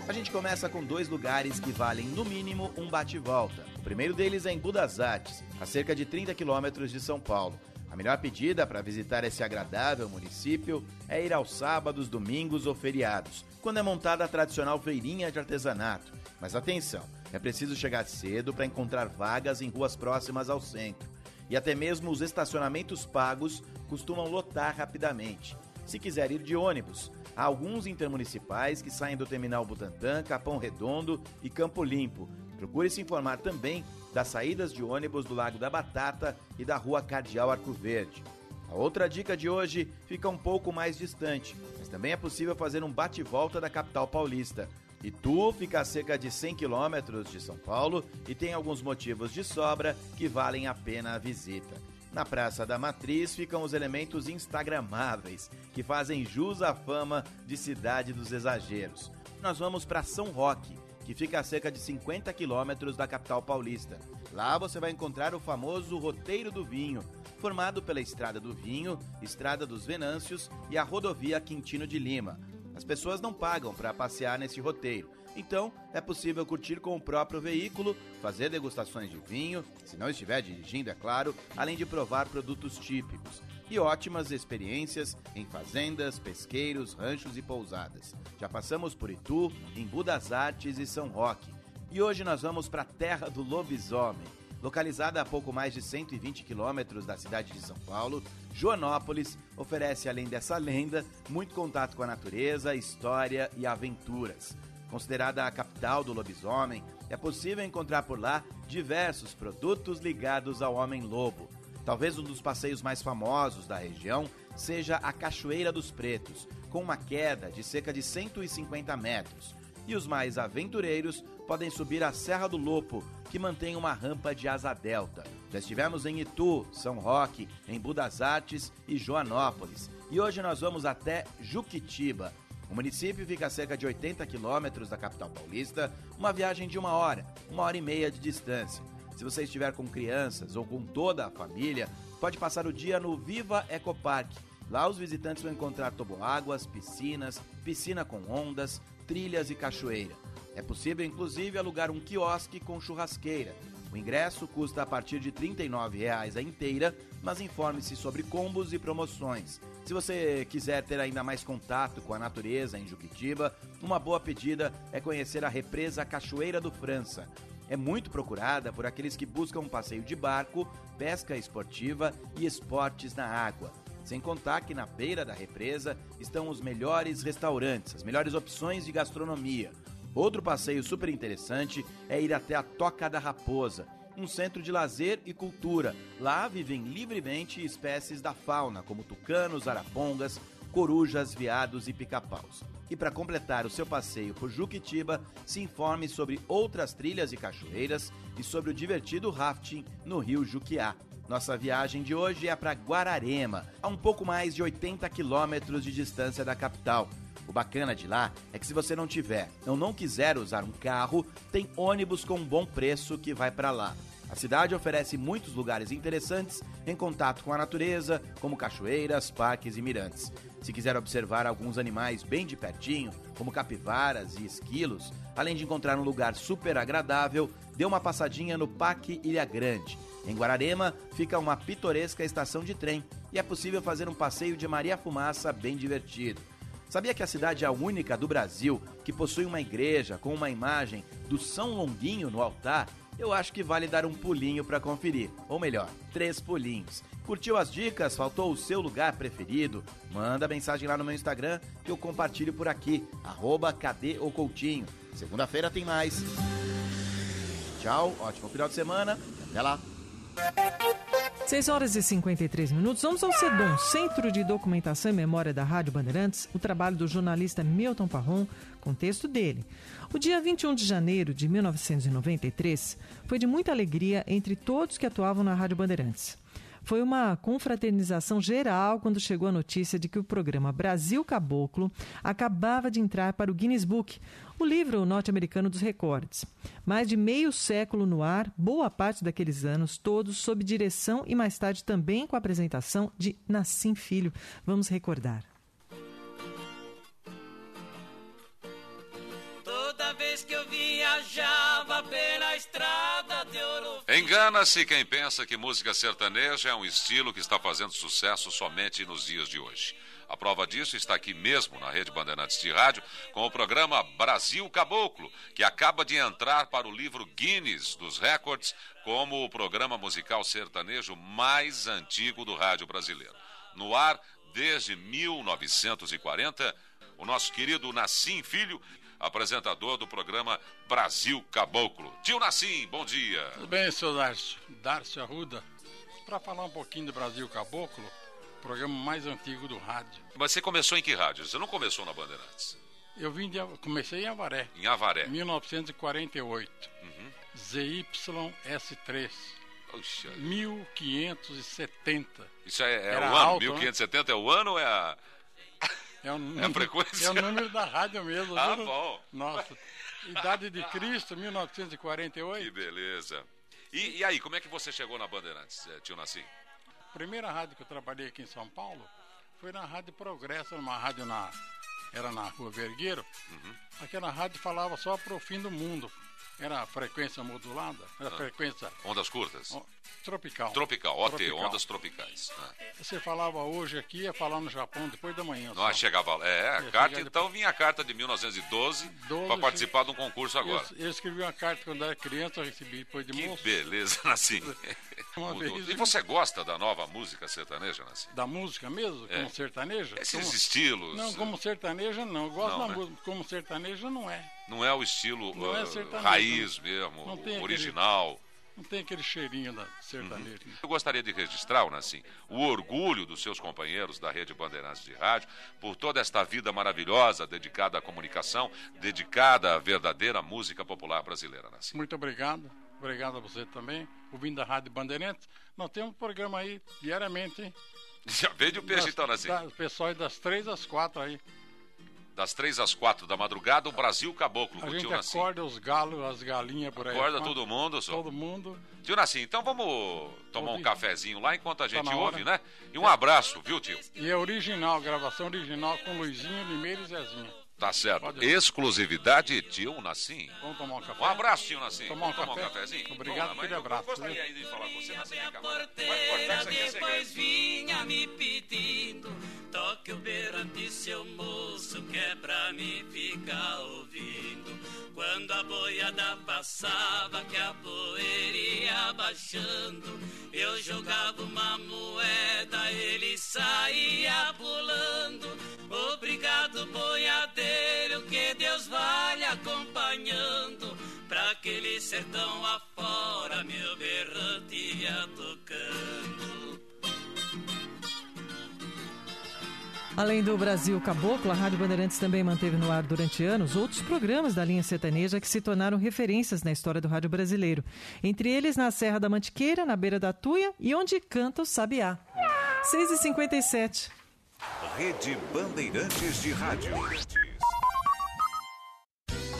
A gente começa com dois lugares que valem no mínimo um bate-volta. O primeiro deles é em Budas Artes, a cerca de 30 quilômetros de São Paulo. A melhor pedida para visitar esse agradável município é ir aos sábados, domingos ou feriados, quando é montada a tradicional feirinha de artesanato. Mas atenção, é preciso chegar cedo para encontrar vagas em ruas próximas ao centro. E até mesmo os estacionamentos pagos costumam lotar rapidamente. Se quiser ir de ônibus, Há alguns intermunicipais que saem do terminal Butantã, Capão Redondo e Campo Limpo. Procure se informar também das saídas de ônibus do Lago da Batata e da Rua Cardeal Arco Verde. A outra dica de hoje fica um pouco mais distante, mas também é possível fazer um bate-volta da capital paulista. Itu fica a cerca de 100 quilômetros de São Paulo e tem alguns motivos de sobra que valem a pena a visita. Na Praça da Matriz ficam os elementos instagramáveis que fazem jus à fama de cidade dos exageros. Nós vamos para São Roque, que fica a cerca de 50 quilômetros da capital paulista. Lá você vai encontrar o famoso Roteiro do Vinho, formado pela Estrada do Vinho, Estrada dos Venâncios e a Rodovia Quintino de Lima. As pessoas não pagam para passear nesse roteiro, então, é possível curtir com o próprio veículo, fazer degustações de vinho, se não estiver dirigindo, é claro, além de provar produtos típicos. E ótimas experiências em fazendas, pesqueiros, ranchos e pousadas. Já passamos por Itu, Embu das Artes e São Roque. E hoje nós vamos para a terra do lobisomem. Localizada a pouco mais de 120 quilômetros da cidade de São Paulo, Joanópolis oferece, além dessa lenda, muito contato com a natureza, história e aventuras. Considerada a capital do lobisomem, é possível encontrar por lá diversos produtos ligados ao homem-lobo. Talvez um dos passeios mais famosos da região seja a Cachoeira dos Pretos, com uma queda de cerca de 150 metros. E os mais aventureiros podem subir a Serra do Lopo, que mantém uma rampa de asa delta. Já estivemos em Itu, São Roque, em Budas Artes e Joanópolis. E hoje nós vamos até Juquitiba. O município fica a cerca de 80 quilômetros da capital paulista, uma viagem de uma hora, uma hora e meia de distância. Se você estiver com crianças ou com toda a família, pode passar o dia no Viva Ecopark. Lá os visitantes vão encontrar toboáguas, piscinas, piscina com ondas, trilhas e cachoeira. É possível, inclusive, alugar um quiosque com churrasqueira. O ingresso custa a partir de R$ 39,00 a inteira, mas informe-se sobre combos e promoções. Se você quiser ter ainda mais contato com a natureza em Juquitiba, uma boa pedida é conhecer a represa Cachoeira do França. É muito procurada por aqueles que buscam um passeio de barco, pesca esportiva e esportes na água. Sem contar que na beira da represa estão os melhores restaurantes, as melhores opções de gastronomia. Outro passeio super interessante é ir até a Toca da Raposa, um centro de lazer e cultura. Lá vivem livremente espécies da fauna, como tucanos, arapongas, corujas, veados e pica-paus. E para completar o seu passeio por Juquitiba, se informe sobre outras trilhas e cachoeiras e sobre o divertido rafting no rio Juquiá. Nossa viagem de hoje é para Guararema, a um pouco mais de 80 quilômetros de distância da capital. O bacana de lá é que se você não tiver ou não quiser usar um carro, tem ônibus com um bom preço que vai para lá. A cidade oferece muitos lugares interessantes em contato com a natureza, como cachoeiras, parques e mirantes. Se quiser observar alguns animais bem de pertinho, como capivaras e esquilos, além de encontrar um lugar super agradável, dê uma passadinha no Parque Ilha Grande. Em Guararema fica uma pitoresca estação de trem e é possível fazer um passeio de Maria Fumaça bem divertido. Sabia que a cidade é a única do Brasil que possui uma igreja com uma imagem do São Longuinho no altar? Eu acho que vale dar um pulinho para conferir, ou melhor, três pulinhos. Curtiu as dicas? Faltou o seu lugar preferido? Manda mensagem lá no meu Instagram que eu compartilho por aqui, arroba Coutinho. Segunda-feira tem mais. Tchau, ótimo final de semana, até lá. 6 horas e 53 minutos. Vamos ao CEDOM, Centro de Documentação e Memória da Rádio Bandeirantes, o trabalho do jornalista Milton Parron, com texto dele. O dia 21 de janeiro de 1993 foi de muita alegria entre todos que atuavam na Rádio Bandeirantes. Foi uma confraternização geral quando chegou a notícia de que o programa Brasil Caboclo acabava de entrar para o Guinness Book, o livro norte-americano dos recordes. Mais de meio século no ar, boa parte daqueles anos, todos sob direção e mais tarde também com a apresentação de Nassim Filho. Vamos recordar. Vez que eu viajava pela estrada de ouro. Engana-se quem pensa que música sertaneja é um estilo que está fazendo sucesso somente nos dias de hoje. A prova disso está aqui mesmo na Rede Bandeirantes de Rádio com o programa Brasil Caboclo, que acaba de entrar para o livro Guinness dos Records como o programa musical sertanejo mais antigo do rádio brasileiro. No ar desde 1940, o nosso querido Nassim Filho, apresentador do programa Brasil Caboclo. Tio Nassim, bom dia. Tudo bem, seu Darcio? Darcio Arruda. Para falar um pouquinho do Brasil Caboclo, programa mais antigo do rádio. Mas você começou em que rádio? Você não começou na Bandeirantes? Eu vim de, comecei em Avaré. Em Avaré. 1948. Uhum. ZYS3. Puxa. 1570. Isso é, é o ano? alto, 1570 né? é o ano ou é a. É, o é a frequência? É o número da rádio mesmo. Ah, viu? bom. Nossa. Idade de Cristo, 1948. Que beleza. E, e aí, como é que você chegou na Bandeirantes, eh, tio Nassim? A primeira rádio que eu trabalhei aqui em São Paulo foi na Rádio Progresso, uma rádio na. Era na Rua Vergueiro. Uhum. Aquela rádio falava só para o fim do mundo. Era frequência modulada, era Ah. frequência Ondas curtas? tropical. Tropical, OT, Tropical. ondas tropicais. Ah. Você falava hoje aqui, ia falar no Japão depois da manhã. Não, chegava lá. É, a carta, então vinha a carta de 1912 12, para participar de um concurso agora. Eu, eu escrevi uma carta quando era criança, eu recebi depois de Que moço. beleza, Nassim. Vez- E você gosta da nova música sertaneja, Nassim? Da música mesmo, É. como sertaneja? Esses Como- estilos. Não, como sertaneja não. Eu gosto Não, da né? música. Como sertaneja não é. Não é o estilo Não é ah, raiz não- mesmo, tem aquele- original. Não tem aquele cheirinho da sertaneja. Eu gostaria de registrar, Nassim, o orgulho dos seus companheiros da Rede Bandeirantes de Rádio por toda esta vida maravilhosa dedicada à comunicação, dedicada à verdadeira música popular brasileira, Nassim. Muito obrigado. Obrigado a você também, ouvindo a Rádio Bandeirantes. Nós temos um programa aí diariamente, hein? Já vende o peixe, Das- então, assim. da- pessoal das três às quatro aí. Das três às quatro da madrugada, o Brasil Caboclo, A com o gente tio Nassim. acorda os galos, as galinhas por aí. Acorda todo mundo, senhor. Todo mundo. Tio Nassim, então vamos tomar um cafezinho lá enquanto a gente na ouve, né? E um abraço, viu, tio? E é original, gravação original com Luizinho, Limeira e Zezinho. Tá certo. Pode- Exclusividade, tio Nassim. Vamos tomar um café? Um abraço, tio Nassim. Tomar um Vamos tomar um cafezinho? Obrigado, lá, aquele mas eu abraço, Gostaria ainda de falar com você, Nassim. Vem cá. porteira depois vinha me pedindo Toque o berrante, seu moço, que é pra mim ficar ouvindo Quando a boiada passava, que a poeira ia baixando Eu jogava uma moeda, ele saía pulando Obrigado, boiadeiro, que Deus vai lhe acompanhando Pra aquele sertão afora, meu berrante ia tocando Além do Brasil Caboclo, a Rádio Bandeirantes também manteve no ar durante anos outros programas da linha sertaneja que se tornaram referências na história do rádio brasileiro. Entre eles, na Serra da Mantiqueira, na beira da Tuia e onde canta o Sabiá. 6h57. Rede Bandeirantes de Rádio.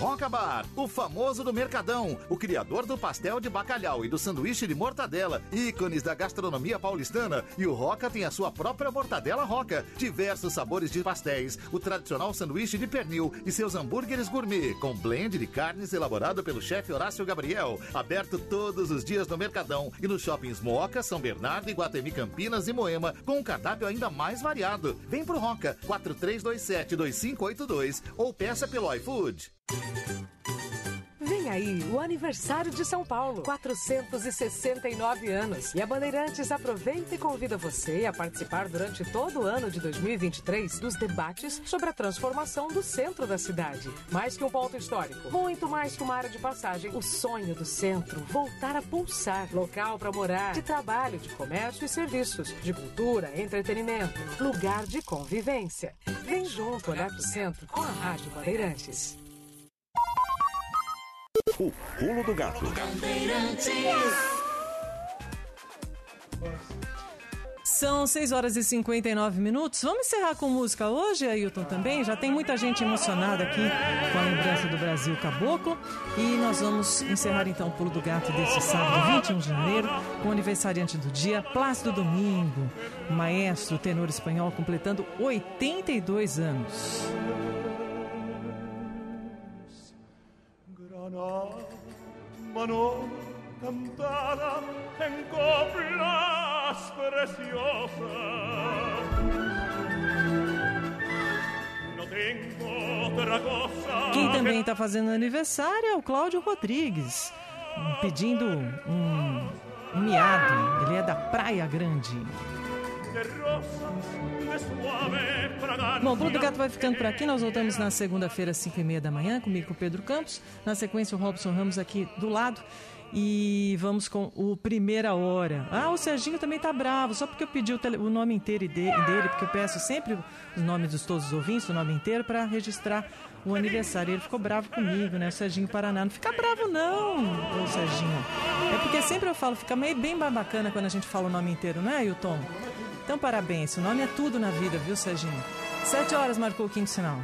Roca Bar, o famoso do Mercadão, o criador do pastel de bacalhau e do sanduíche de mortadela, ícones da gastronomia paulistana. E o Roca tem a sua própria mortadela Roca, diversos sabores de pastéis, o tradicional sanduíche de pernil e seus hambúrgueres gourmet, com blend de carnes elaborado pelo chefe Horácio Gabriel. Aberto todos os dias no Mercadão e nos shoppings Moca, São Bernardo, Iguatemi Campinas e Moema, com um cardápio ainda mais variado. Vem pro Roca, 4327-2582 ou peça pelo iFood. Vem aí o aniversário de São Paulo, 469 anos. E a Bandeirantes aproveita e convida você a participar durante todo o ano de 2023 dos debates sobre a transformação do centro da cidade. Mais que um ponto histórico, muito mais que uma área de passagem, o sonho do centro voltar a pulsar. Local para morar, de trabalho, de comércio e serviços, de cultura, entretenimento, lugar de convivência. Vem junto olhar para o centro com a Rádio Bandeirantes. O pulo do gato. São 6 horas e 59 minutos. Vamos encerrar com música hoje, Ailton, também? Já tem muita gente emocionada aqui com a lembrança do Brasil Caboclo. E nós vamos encerrar então o Pulo do Gato desse sábado, 21 de janeiro, com o aniversariante do dia, Plácido Domingo, maestro tenor espanhol completando 82 anos. Mano cantada en coplas preciosas. No tengo otra cosa. Quem também está fazendo aniversário é o Cláudio Rodrigues, pedindo um, um miado. Ele é da Praia Grande. Bom, o do Gato vai ficando por aqui. Nós voltamos na segunda-feira, às 5 e meia da manhã, comigo com o Pedro Campos. Na sequência, o Robson Ramos aqui do lado. E vamos com o Primeira Hora. Ah, o Serginho também tá bravo, só porque eu pedi o, tele- o nome inteiro de- dele, porque eu peço sempre os nomes de todos os ouvintes, o nome inteiro, para registrar o aniversário. Ele ficou bravo comigo, né? O Serginho Paraná. Não fica bravo, não, ô Serginho. É porque sempre eu falo, fica meio bem bacana quando a gente fala o nome inteiro, não é, Ailton? Então, parabéns. O nome é tudo na vida, viu, Serginho? Sete horas marcou o quinto sinal.